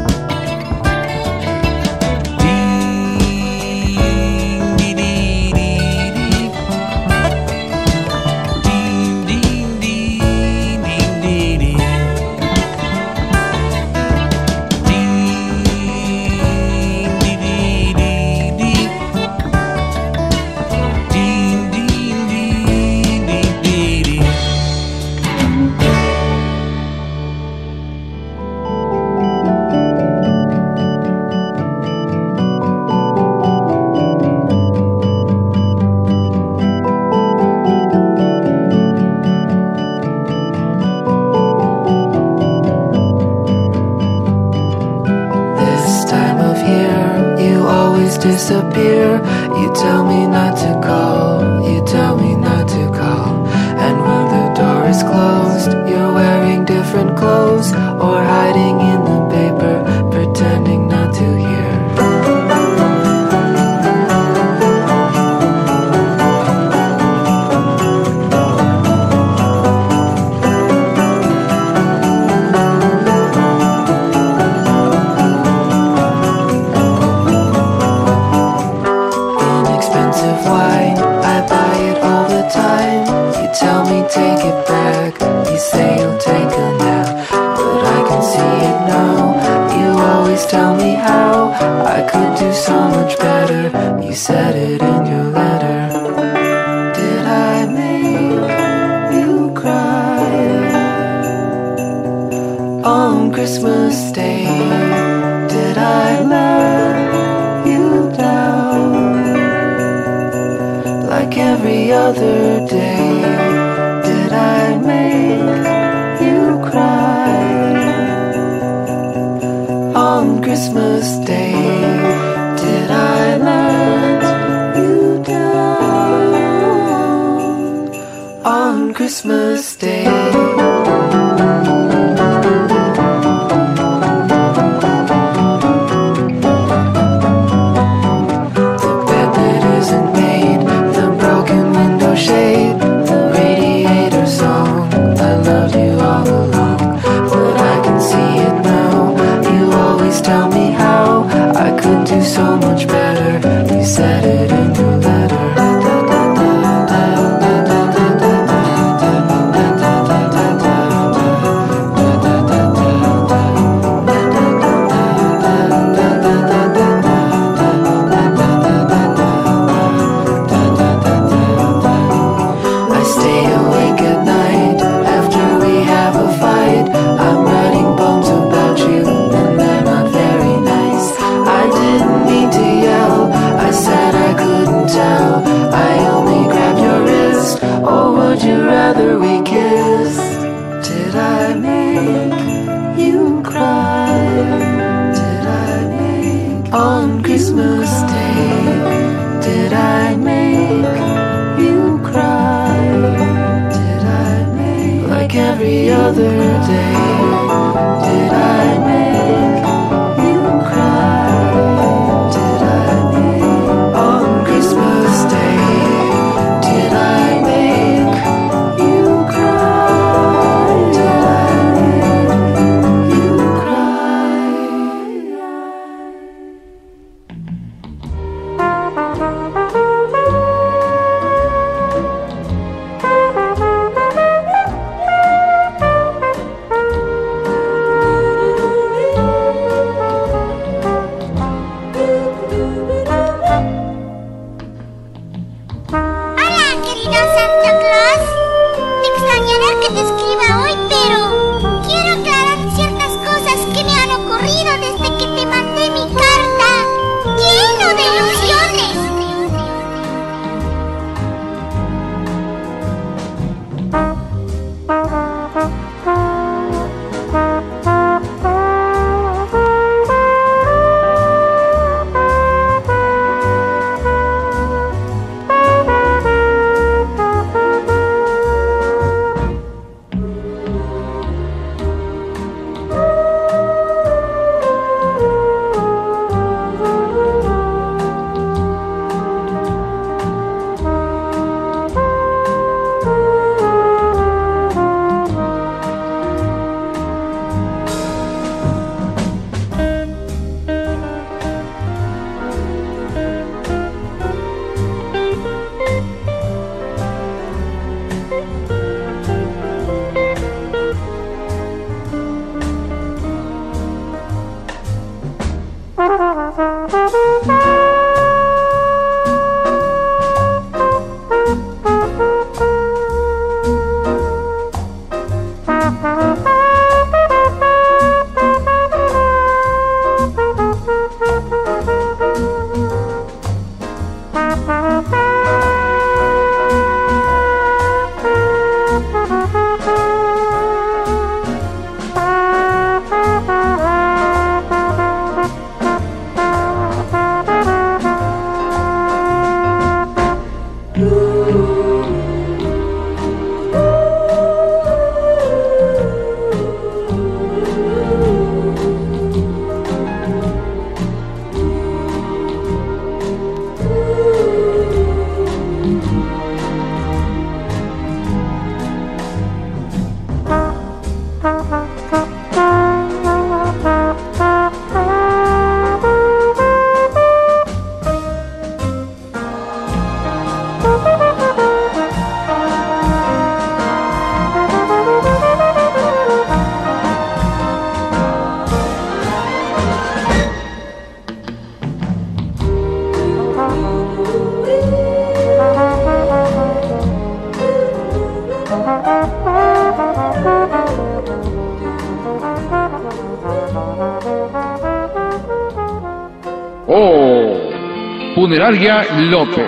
Funeraria López.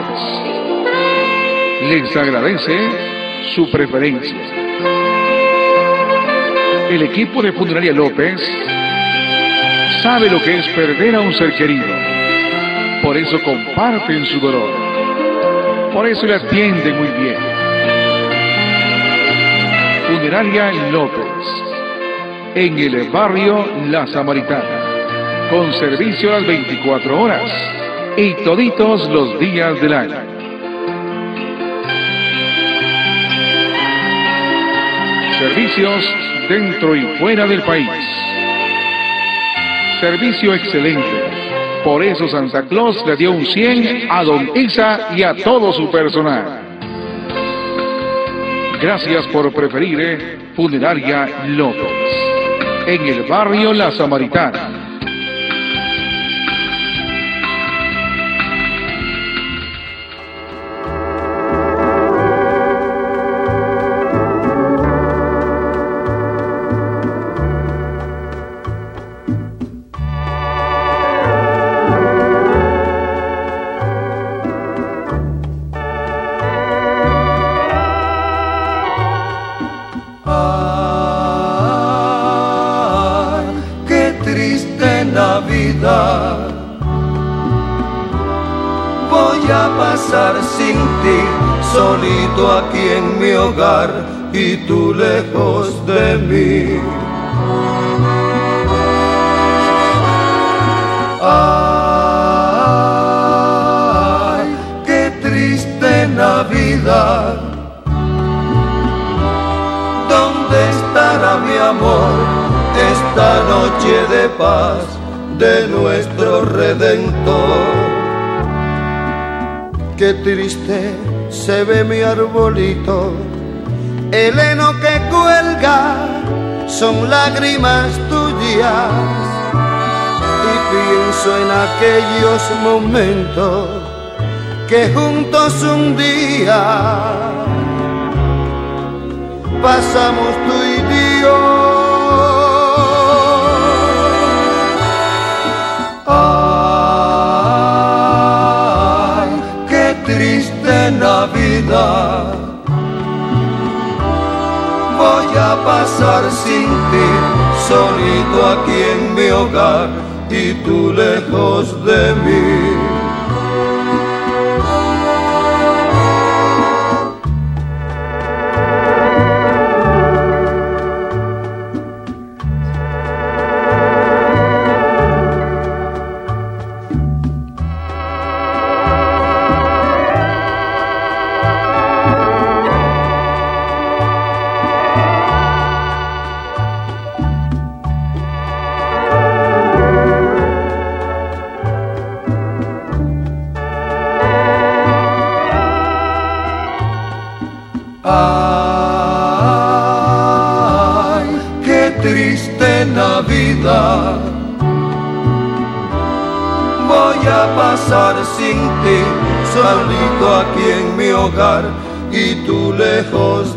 Les agradece su preferencia. El equipo de Funeraria López sabe lo que es perder a un ser querido. Por eso comparten su dolor. Por eso le atienden muy bien. Funeraria López. En el barrio La Samaritana. Con servicio a las 24 horas. Y toditos los días del año. Servicios dentro y fuera del país. Servicio excelente. Por eso Santa Claus le dio un 100 a Don Isa y a todo su personal. Gracias por preferir eh, Funeraria López. En el barrio La Samaritana.
Arbolito, el heno que cuelga son lágrimas tuyas y pienso en aquellos momentos que juntos un día pasamos tú y yo. A pasar sin ti, solito aquí en mi hogar y tú lejos de mí. Pasar sin ti, solito aquí en mi hogar y tú lejos